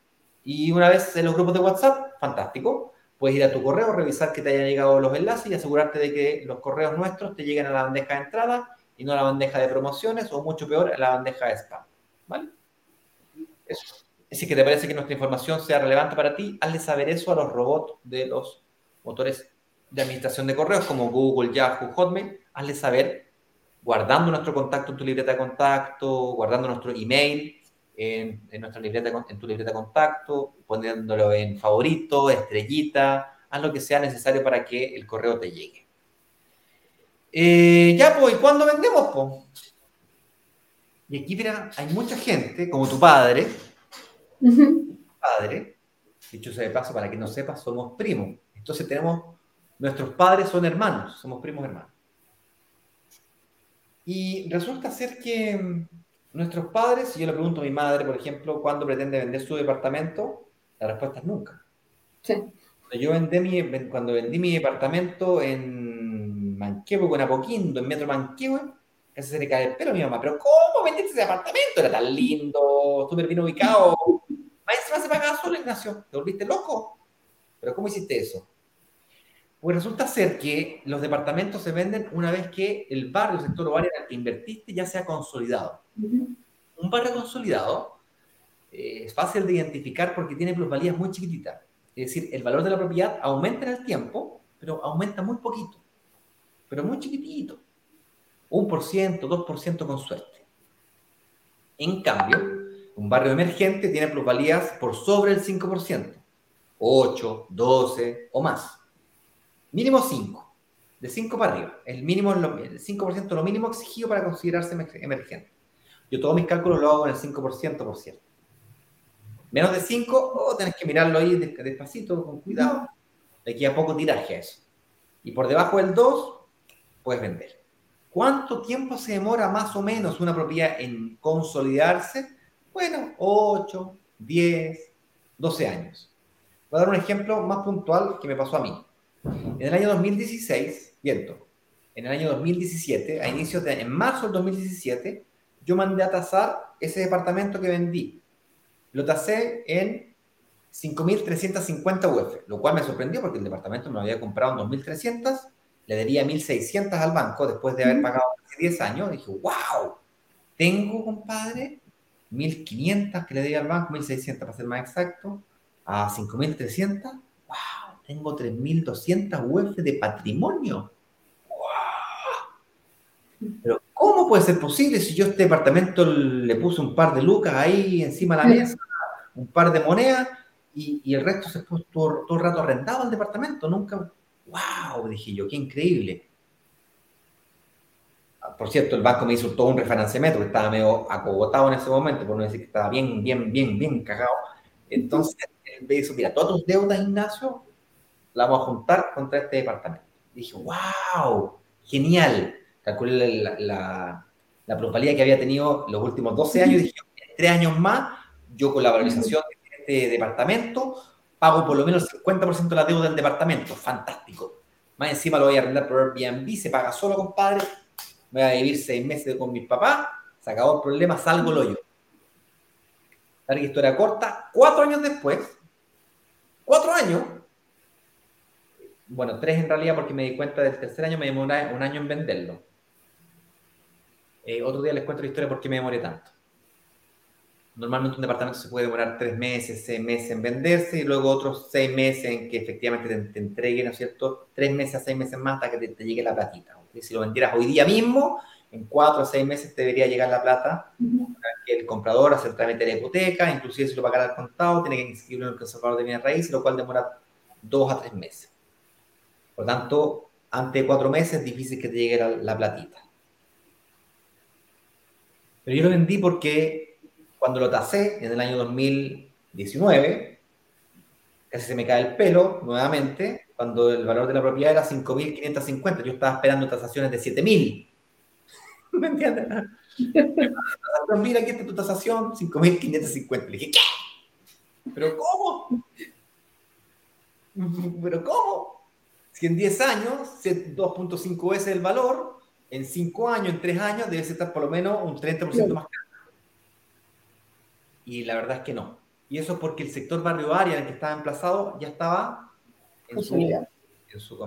y una vez en los grupos de WhatsApp, fantástico. Puedes ir a tu correo, revisar que te hayan llegado los enlaces y asegurarte de que los correos nuestros te lleguen a la bandeja de entrada y no la bandeja de promociones o mucho peor la bandeja de spam. ¿Vale? Eso. Si que te parece que nuestra información sea relevante para ti, hazle saber eso a los robots de los motores de administración de correos como Google, Yahoo, Hotmail. Hazle saber guardando nuestro contacto en tu libreta de contacto, guardando nuestro email en, nuestra libreta, en tu libreta de contacto, poniéndolo en favorito, estrellita, haz lo que sea necesario para que el correo te llegue. Eh, ya, pues, ¿y cuándo vendemos, pues? Y aquí, mira, hay mucha gente, como tu padre, padre, dicho sea de paso, para que no sepas, somos primos. Entonces tenemos, nuestros padres son hermanos, somos primos hermanos. Y resulta ser que nuestros padres, si yo le pregunto a mi madre, por ejemplo, cuándo pretende vender su departamento, la respuesta es nunca. Sí. Yo vendí mi, cuando vendí mi departamento en Manquehue, con Apoquindo, en Metro Manquehue, casi se le cae el pelo a mi mamá. Pero ¿cómo vendiste ese departamento? Era tan lindo, súper bien ubicado. Maestra, se pagaba solo, Ignacio. ¿Te volviste loco? ¿Pero cómo hiciste eso? Pues resulta ser que los departamentos se venden una vez que el barrio, el sector o área en el que invertiste ya se ha consolidado. Un barrio consolidado eh, es fácil de identificar porque tiene plusvalías muy chiquititas. Es decir, el valor de la propiedad aumenta en el tiempo, pero aumenta muy poquito, pero muy chiquitito. Un por ciento, dos por ciento con suerte. En cambio, un barrio emergente tiene plusvalías por sobre el 5%, 8, 12 o más. Mínimo 5. De 5 para arriba. El mínimo, el 5% lo mínimo exigido para considerarse emergente. Yo todos mis cálculos lo hago en el 5%, por cierto. Menos de 5, oh, tenés que mirarlo ahí despacito, con cuidado. De aquí a poco tiraje a eso. Y por debajo del 2, puedes vender. ¿Cuánto tiempo se demora más o menos una propiedad en consolidarse? Bueno, 8, 10, 12 años. Voy a dar un ejemplo más puntual que me pasó a mí. En el año 2016, viento, en el año 2017, a inicios de, en marzo del 2017, yo mandé a tasar ese departamento que vendí. Lo tasé en 5.350 UF, lo cual me sorprendió porque el departamento me lo había comprado en 2.300, le debía 1.600 al banco después de haber pagado hace 10 años. dije, wow, tengo, compadre, 1.500 que le debía al banco, 1.600 para ser más exacto, a 5.300. Wow, tengo 3.200 UF de patrimonio. Pero, ¿cómo puede ser posible si yo a este departamento le puse un par de lucas ahí encima de la mesa, un par de monedas, y, el resto se puso todo, el rato arrendado al departamento? Nunca. ¡Wow! Dije yo, qué increíble. Ah, por cierto, el banco me hizo todo un refinanciamiento, que estaba medio acogotado en ese momento, por no decir que estaba bien, bien, bien, bien cagado. Entonces, él me dijo, mira, todas tus deudas, Ignacio, las vamos a juntar contra este departamento. dije, wow, genial calculé la, la, la que había tenido los últimos 12 años y dije, en tres años más, yo con la valorización de este departamento pago por lo menos el 50% de la deuda del departamento. Fantástico. Más encima lo voy a arrendar por Airbnb, se paga solo, compadre. Voy a vivir seis meses con mis papás, se acabó el problema, salgo el hoyo. La historia corta, cuatro años después, cuatro años, bueno, tres en realidad porque me di cuenta del tercer año, me demoré un año en venderlo. Eh, otro día les cuento la historia por qué me demoré tanto. Normalmente un departamento se puede demorar tres meses, seis meses en venderse y luego otros seis meses en que efectivamente te, entreguen, ¿no es cierto? Tres meses a seis meses más hasta que te, llegue la platita. Si lo vendieras hoy día mismo, en cuatro o seis meses te debería llegar la plata. el comprador hace el trámite de la hipoteca, inclusive si lo pagará al contado, tiene que inscribirlo en el conservador de bienes raíces, lo cual demora dos a tres meses. Por lo tanto, antes de cuatro meses es difícil que te llegue la platita. Pero yo lo vendí porque cuando lo tasé en el año 2019, casi se me cae el pelo nuevamente, cuando el valor de la propiedad era 5.550, yo estaba esperando tasaciones de 7.000. *laughs* ¿Me entiendes? Mira, aquí está tu tasación, 5.550. Le dije, ¿qué? ¿Pero cómo? ¿Pero cómo? Si en 10 años, 2.5 veces el valor, en cinco años, en tres años, debe estar por lo menos un 30% más caro. Y la verdad es que no. Y eso porque el sector barrio área en el que estaba emplazado ya estaba en su, en su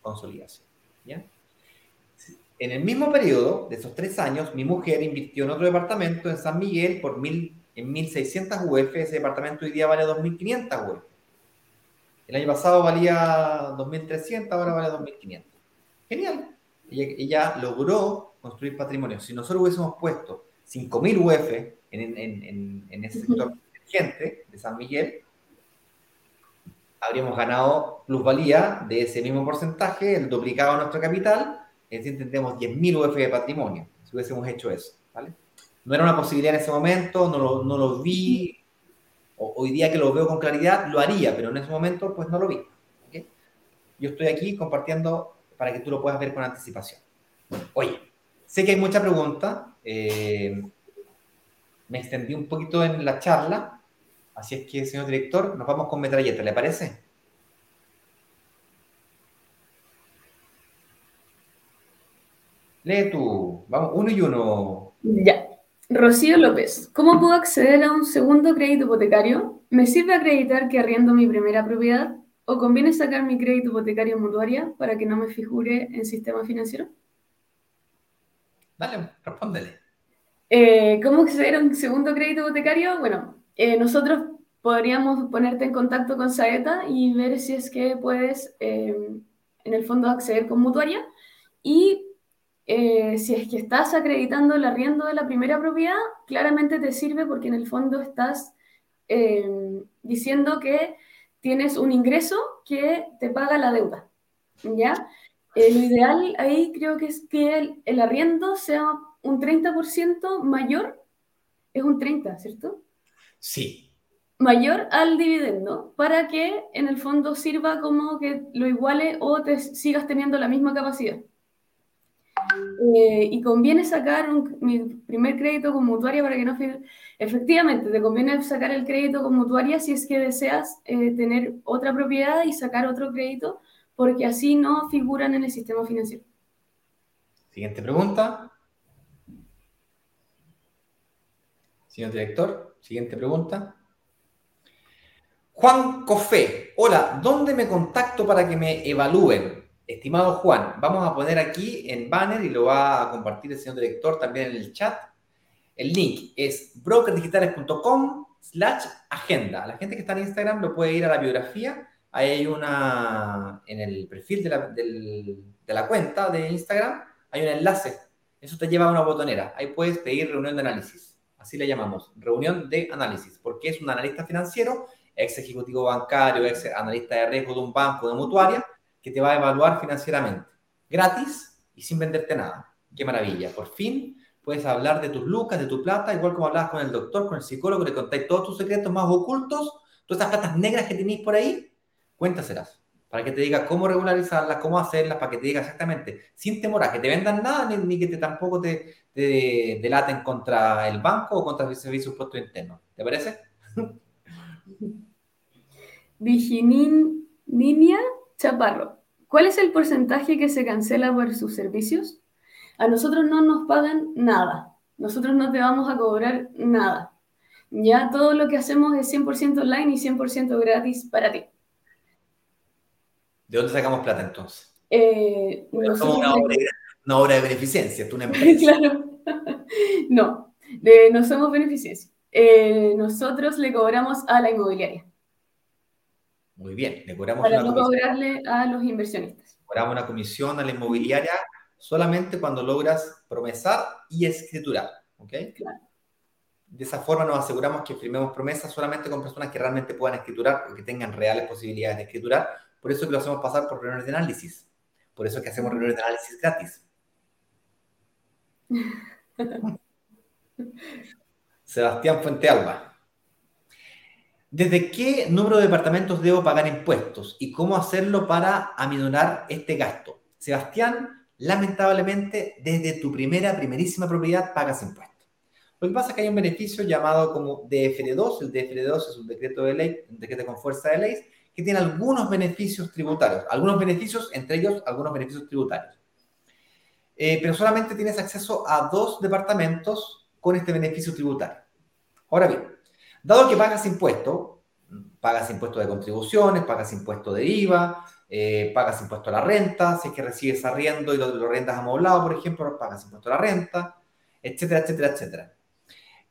consolidación. ¿ya? En el mismo periodo de esos tres años, mi mujer invirtió en otro departamento en San Miguel por mil, en 1.600 UF. Ese departamento hoy día vale 2.500 UF. El año pasado valía 2.300, ahora vale 2.500. Genial ella, logró construir patrimonio. Si nosotros hubiésemos puesto 5.000 UF en, en, en, ese sector emergente de San Miguel, habríamos ganado plusvalía de ese mismo porcentaje, el duplicado de nuestro capital, es decir, tendríamos 10.000 UF de patrimonio, si hubiésemos hecho eso. ¿vale? No era una posibilidad en ese momento, no lo, no lo vi, hoy día que lo veo con claridad, lo haría, pero en ese momento pues no lo vi. Yo estoy aquí compartiendo para que tú lo puedas ver con anticipación. Oye, sé que hay mucha pregunta. Eh, me extendí un poquito en la charla. Así es que, señor director, nos vamos con metralleta, ¿le parece? Lee tú. Vamos, uno y uno.
Ya. Rocío López, ¿cómo puedo acceder a un segundo crédito hipotecario? ¿Me sirve acreditar que arriendo mi primera propiedad? ¿O conviene sacar mi crédito hipotecario mutuaria para que no me figure en sistema financiero?
Dale, respóndele.
Eh, ¿Cómo acceder a un segundo crédito hipotecario? Bueno, eh, nosotros podríamos ponerte en contacto con Saeta y ver si es que puedes, eh, en el fondo, acceder con mutuaria. Y si es que estás acreditando el arriendo de la primera propiedad, claramente te sirve porque en el fondo estás diciendo que tienes un ingreso que te paga la deuda, ¿ya? Eh, lo ideal ahí creo que es que el, arriendo sea un 30% mayor, es un 30, ¿cierto?
Sí,
mayor al dividendo para que en el fondo sirva como que lo iguale o te sigas teniendo la misma capacidad. Eh, y conviene sacar un, mi primer crédito con mutuaria para que no... Efectivamente, te conviene sacar el crédito con mutuaria si es que deseas eh, tener otra propiedad y sacar otro crédito, porque así no figuran en el sistema financiero.
Siguiente pregunta. Señor director, siguiente pregunta. Juan Cofé, hola, ¿dónde me contacto para que me evalúen? Estimado Juan, vamos a poner aquí en banner y lo va a compartir el señor director también en el chat. El link es brokerdigitales.com slash agenda. La gente que está en Instagram lo puede ir a la biografía. Ahí hay una, en el perfil de la, de la cuenta de Instagram, hay un enlace. Eso te lleva a una botonera. Ahí puedes pedir reunión de análisis. Así le llamamos, reunión de análisis, porque es un analista financiero, ex ejecutivo bancario, ex analista de riesgo de un banco, de mutuaria, que te va a evaluar financieramente, gratis y sin venderte nada. Qué maravilla. Por fin puedes hablar de tus lucas, de tu plata, igual como hablabas con el doctor, con el psicólogo, le contáis todos tus secretos más ocultos, todas esas platas negras que tenéis por ahí, cuéntaselas. Para que te diga cómo regularizarlas, cómo hacerlas, para que te diga exactamente, sin temor a que te vendan nada, ni, que te, tampoco te, te, delaten contra el banco o contra el servicio de interno. ¿Te parece?
Viginin Niña Chaparro, ¿cuál es el porcentaje que se cancela por sus servicios? A nosotros no nos pagan nada. Nosotros no te vamos a cobrar nada. Ya todo lo que hacemos es 100% online y 100% gratis para ti.
¿De dónde sacamos plata entonces?
Eh,
una, obra, de beneficencia, tú una *laughs* empresa.
claro. no, no somos beneficencia. Eh, nosotros le cobramos a la inmobiliaria.
Muy bien, le cobramos
Para no cobrarle a los inversionistas.
Cobramos una comisión a la inmobiliaria solamente cuando logras promesar y escriturar. ¿Ok? Claro. De esa forma nos aseguramos que firmemos promesas solamente con personas que realmente puedan escriturar o que tengan reales posibilidades de escriturar. Por eso que lo hacemos pasar por reuniones de análisis. Por eso que hacemos reuniones de análisis gratis. *laughs* Sebastián Fuentealba. ¿Desde qué número de departamentos debo pagar impuestos y cómo hacerlo para aminorar este gasto? Sebastián, lamentablemente, desde tu primera, primerísima propiedad pagas impuestos. Lo que pasa es que hay un beneficio llamado como DFR2. El DFR2 es un decreto de ley, un decreto con fuerza de ley, que tiene algunos beneficios tributarios. Algunos beneficios, entre ellos, algunos beneficios tributarios. Eh, pero solamente tienes acceso a dos departamentos con este beneficio tributario. Ahora bien, Dado que pagas impuestos, pagas impuestos de contribuciones, pagas impuestos de IVA, eh, pagas impuesto a la renta, si es que recibes arriendo y lo, lo rentas amoblado, por ejemplo, pagas impuesto a la renta, etcétera, etcétera, etcétera.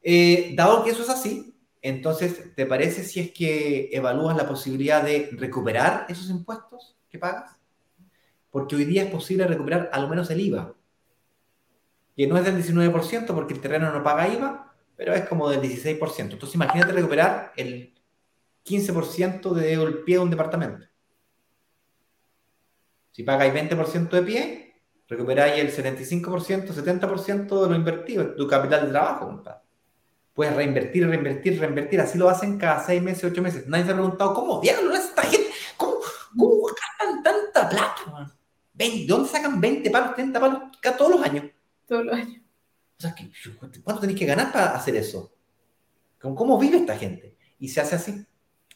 Eh, dado que eso es así, entonces, ¿te parece si es que evalúas la posibilidad de recuperar esos impuestos que pagas? Porque hoy día es posible recuperar al menos el IVA, que no es del 19% porque el terreno no paga IVA, pero es como del 16%. Entonces imagínate recuperar el 15% de pie de un departamento. Si pagáis 20% de pie, recuperáis el 75%, 70% de lo invertido, tu capital de trabajo, compadre. Puedes reinvertir, reinvertir, reinvertir. Así lo hacen cada 6 meses, 8 meses. Nadie se ha preguntado, ¿cómo diablos esta gente? ¿Cómo, cómo gastan tanta plata? ¿De dónde sacan 20 palos, 30 palos todos los años?
Todos los años.
O sea, ¿cuánto tenéis que ganar para hacer eso? ¿Cómo vive esta gente? Y se hace así,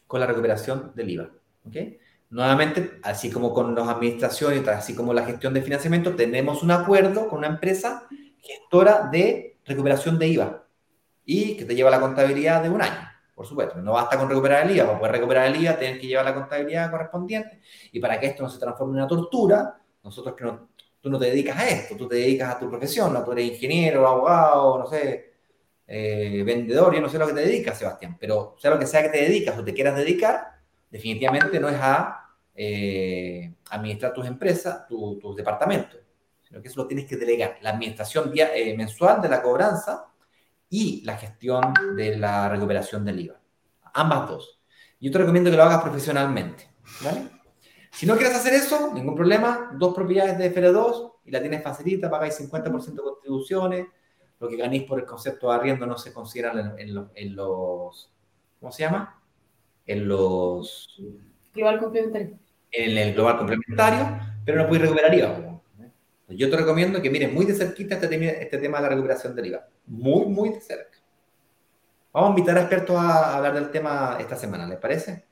con la recuperación del IVA. ¿okay? Nuevamente, así como con las administraciones, así como la gestión de financiamiento, tenemos un acuerdo con una empresa gestora de recuperación de IVA y que te lleva la contabilidad de un año, por supuesto. No basta con recuperar el IVA, para poder recuperar el IVA tienes que llevar la contabilidad correspondiente y para que esto no se transforme en una tortura, nosotros que no tú no te dedicas a esto, tú te dedicas a tu profesión, ¿no? Tú eres ingeniero, abogado, no sé, eh, vendedor, yo no sé lo que te dedicas, Sebastián, pero sea lo que sea que te dedicas o te quieras dedicar, definitivamente no es a eh, administrar tus empresas, tus departamentos, sino que eso lo tienes que delegar. La administración eh, mensual de la cobranza y la gestión de la recuperación del IVA. Ambas dos. Yo te recomiendo que lo hagas profesionalmente, ¿vale? Si no quieres hacer eso, ningún problema, dos propiedades de FR2 y la tienes facilita, pagáis 50% de contribuciones, lo que ganéis por el concepto de arriendo no se considera en, los, ¿cómo se llama? en los...
Global complementario.
En el global complementario, pero no puedes recuperar IVA. Yo te recomiendo que mires muy de cerquita este tema, este tema de la recuperación del IVA. Muy, muy de cerca. Vamos a invitar a expertos a hablar del tema esta semana, ¿les parece?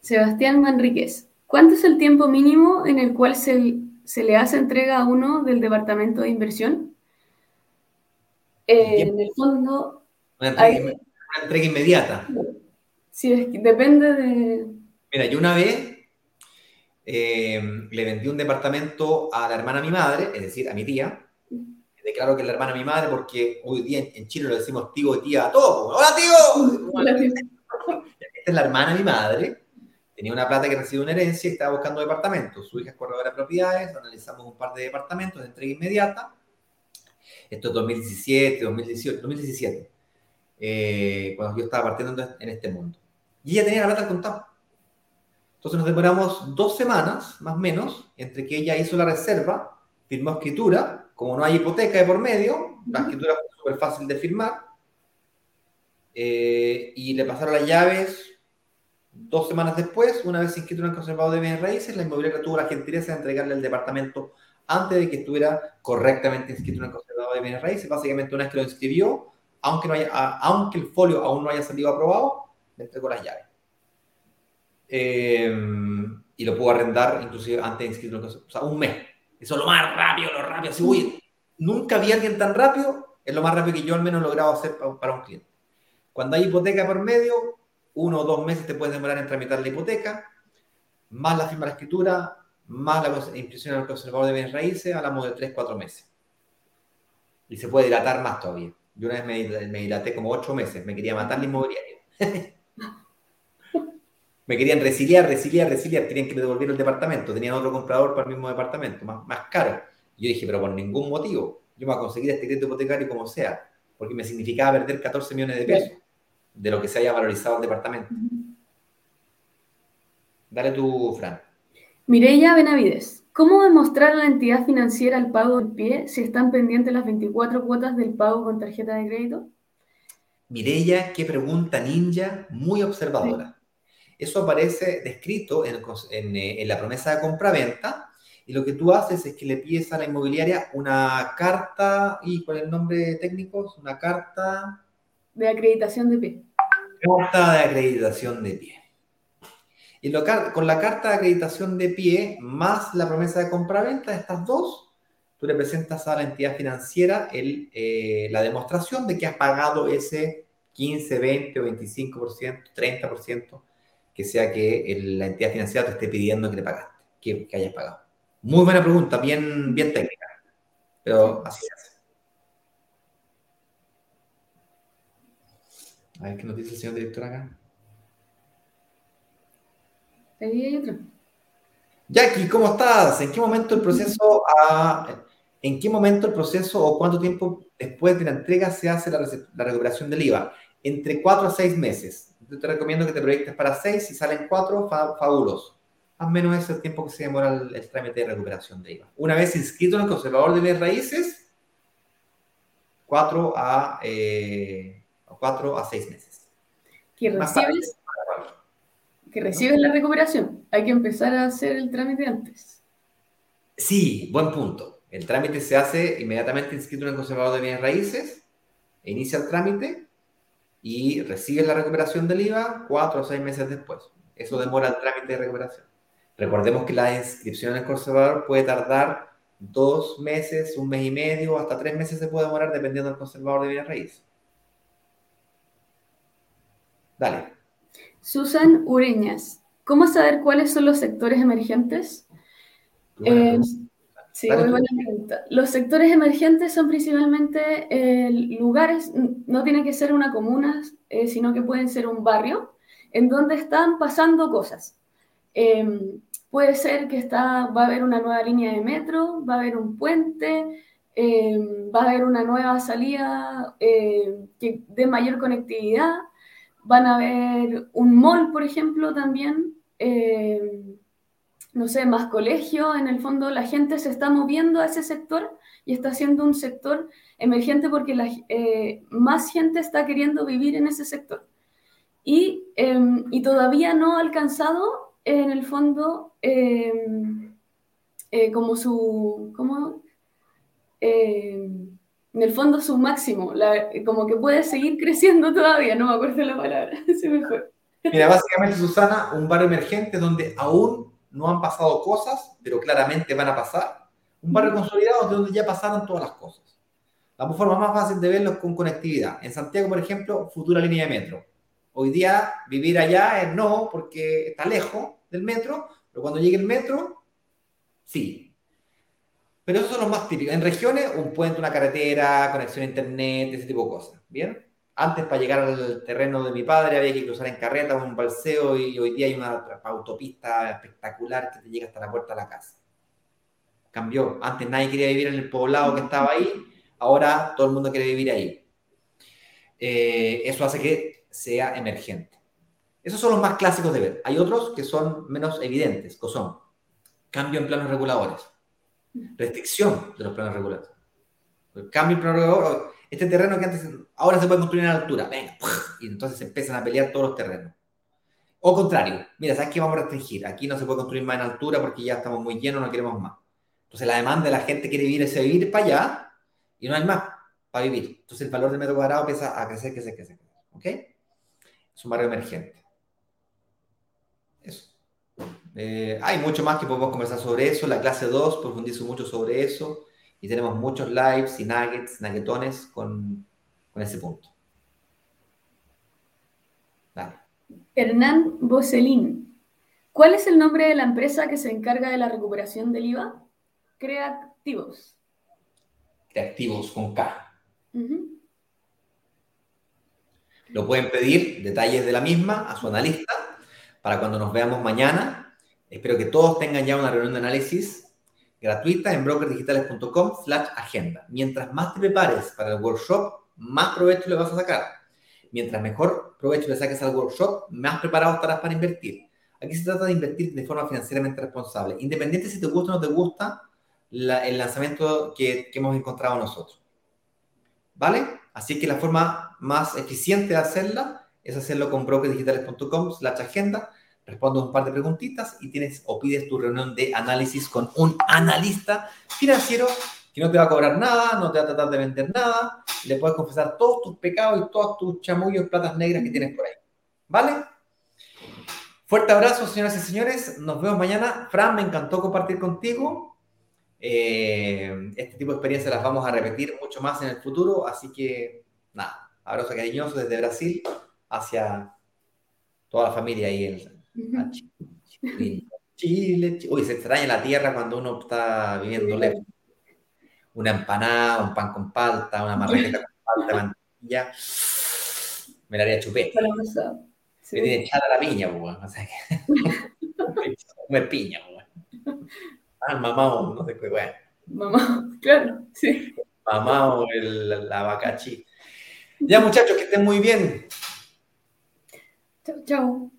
Sebastián Manríquez, ¿cuánto es el tiempo mínimo en el cual se, se le hace entrega a uno del departamento de inversión? Eh, en el fondo...
Una entrega, una entrega inmediata.
Sí, es que depende de...
Mira, yo una vez eh, le vendí un departamento a la hermana de mi madre, es decir, a mi tía. Declaro que es la hermana de mi madre porque hoy día en Chile lo decimos tío y tía a todos. ¡Hola, tío! Hola, tío. Esta es la hermana de mi madre. Tenía una plata que recibió una herencia y estaba buscando departamentos. Su hija es corredora de propiedades. Analizamos un par de departamentos de entrega inmediata. Esto es 2017, 2018, 2017. cuando yo estaba partiendo en este mundo. Y ella tenía la plata al contado. Entonces nos demoramos dos semanas, más o menos, entre que ella hizo la reserva, firmó escritura, como no hay hipoteca de por medio, la escritura fue súper fácil de firmar, eh, y le pasaron las llaves dos semanas después, una vez inscrito en el conservado de bienes raíces, la inmobiliaria tuvo la gentileza de entregarle el departamento antes de que estuviera correctamente inscrito en el conservado de bienes raíces. Básicamente, una vez que lo inscribió, aunque, no haya, aunque el folio aún no haya salido aprobado, le entregó las llaves. Eh, y lo puedo arrendar inclusive antes de inscribirlo, o sea, un mes. Eso es lo más rápido, lo rápido. Así, uy, nunca vi a alguien tan rápido, es lo más rápido que yo al menos he logrado hacer para, un cliente. Cuando hay hipoteca por medio, uno o dos meses te puedes demorar en tramitar la hipoteca, más la firma de la escritura, más la impresión al conservador de bienes raíces, hablamos de tres, cuatro meses. Y se puede dilatar más todavía. Yo una vez me, me dilaté como ocho meses, me quería matar la inmobiliaria. *laughs* me querían resiliar, resiliar, resiliar, querían que me devolviera el departamento, tenían otro comprador para el mismo departamento, más, más caro. Y yo dije, pero por ningún motivo, yo me voy a conseguir este crédito hipotecario como sea, porque me significaba perder 14 millones de pesos de lo que se haya valorizado el departamento. Dale tú, Fran.
Mireya Benavides, ¿cómo demostrar a la entidad financiera el pago en pie si están pendientes las 24 cuotas del pago con tarjeta de crédito?
Mireya, qué pregunta ninja, muy observadora. Eso aparece descrito en, eh, en, la promesa de compra-venta y lo que tú haces es que le pides a la inmobiliaria una carta, ¿y cuál es el nombre técnico? Una carta...
De acreditación de pie.
Carta de acreditación de pie. Y lo, con la carta de acreditación de pie más la promesa de compra-venta, estas dos, tú le presentas a la entidad financiera el, eh, la demostración de que has pagado ese 15, 20 o 25%, 30% que sea que la entidad financiera te esté pidiendo que le pagaste, que, hayas pagado. Muy buena pregunta, bien, bien técnica, pero así se hace. A ver qué nos dice el señor director acá.
Ahí hay otro.
Jackie, ¿cómo estás? ¿En qué momento el proceso en qué momento el proceso o cuánto tiempo después de la entrega se hace la, la recuperación del IVA? Entre cuatro a seis meses yo te recomiendo que te proyectes para 6, si salen 4, fabuloso. Más o menos es el tiempo que se demora el, trámite de recuperación de IVA. Una vez inscrito en el conservador de bienes raíces, 4 a, eh, 4 a 6 meses.
¿Que recibes, que recibes la recuperación? Hay que empezar a hacer el trámite antes.
Sí, buen punto. El trámite se hace inmediatamente inscrito en el conservador de bienes raíces, inicia el trámite y recibes la recuperación del IVA cuatro o seis meses después. Eso demora el trámite de recuperación. Recordemos que la inscripción en el conservador puede tardar dos meses, un mes y medio, hasta tres meses se puede demorar dependiendo del conservador de bienes raíces. Dale.
Susan Ureñas, ¿cómo saber cuáles son los sectores emergentes? Sí, muy buena pregunta. Los sectores emergentes son principalmente eh, lugares, no tiene que ser una comuna, eh, sino que pueden ser un barrio, en donde están pasando cosas. Em, puede ser que está, va a haber una nueva línea de metro, va a haber un puente, em, va a haber una nueva salida em, que dé mayor conectividad, van a haber un mall, por ejemplo, también no sé, más colegio, en el fondo la gente se está moviendo a ese sector y está siendo un sector emergente porque la, eh, más gente está queriendo vivir en ese sector. Y, em, y todavía no ha alcanzado, en el fondo, em, eh, como su, como, em, en el fondo su máximo, como que puede seguir creciendo todavía, no me acuerdo la palabra, *laughs* se.
Mira, básicamente, Susana, un barrio emergente donde aún no han pasado cosas, pero claramente van a pasar. Un barrio consolidado donde ya pasaron todas las cosas. La forma más fácil de verlo es con conectividad. En Santiago, por ejemplo, futura línea de metro. Hoy día vivir allá es no, porque está lejos del metro, pero cuando llegue el metro, sí. Pero esos son los más típicos. En regiones, un puente, una carretera, conexión a internet, ese tipo de cosas. ¿Bien? Antes, para llegar al terreno de mi padre, había que cruzar en carreta o un balseo y hoy día hay una autopista espectacular que te llega hasta la puerta de la casa. Cambió. Antes nadie quería vivir en el poblado que estaba ahí, ahora todo el mundo quiere vivir ahí. Eh, eso hace que sea emergente. Esos son los más clásicos de ver. Hay otros que son menos evidentes, que son cambio en planos reguladores, restricción de los planos reguladores. cambio en planos reguladores este terreno que antes, ahora se puede construir en altura, venga, y entonces empiezan a pelear todos los terrenos. O contrario, mira, ¿sabes qué vamos a restringir? Aquí no se puede construir más en altura porque ya estamos muy llenos, no queremos más. Entonces la demanda de la gente quiere vivir ese vivir para allá y no hay más para vivir. Entonces el valor del metro cuadrado empieza a crecer, crecer, crecer. ¿Ok? Es un barrio emergente. Eso. Eh, hay mucho más que podemos conversar sobre eso. La clase 2 profundizo mucho sobre eso y tenemos muchos lives y nuggets, nuggetones con, con ese punto.
Dale. Hernán Boselín. ¿Cuál es el nombre de la empresa que se encarga de la recuperación del IVA? Creativos.
Creativos con K. Lo pueden pedir detalles de la misma a su analista para cuando nos veamos mañana. Espero que todos tengan ya una reunión de análisis gratuita en brokerdigitales.com slash agenda. Mientras más te prepares para el workshop, más provecho le vas a sacar. Mientras mejor provecho le saques al workshop, más preparado estarás para invertir. Aquí se trata de invertir de forma financieramente responsable, independiente si te gusta o no te gusta el lanzamiento que, que hemos encontrado nosotros. ¿Vale? Así que la forma más eficiente de hacerla es hacerlo con brokerdigitales.com slash agenda respondo un par de preguntitas y tienes o pides tu reunión de análisis con un analista financiero que no te va a cobrar nada, no te va a tratar de vender nada, le puedes confesar todos tus pecados y todos tus chamullos, platas negras que tienes por ahí. ¿Vale? Fuerte abrazo, señoras y señores. Nos vemos mañana. Fran, me encantó compartir contigo. Eh, este tipo de experiencias las vamos a repetir mucho más en el futuro, así que nada, abrazo cariñoso desde Brasil hacia toda la familia ahí en, Chile, Chile, Uy, se extraña la tierra cuando uno está viviendo lejos. Una empanada, un pan con palta, una marraqueta con palta, *laughs* mantilla. Me la haría chupé. Sí. Me tiene echada la piña, pues, o sea que... *laughs* *laughs* comer piña, pues. Ah, mamá, no sé qué, bueno.
Mamá, claro, sí.
Mamá o el, la vacachi. Ya, muchachos, que estén muy bien.
Chao, chao.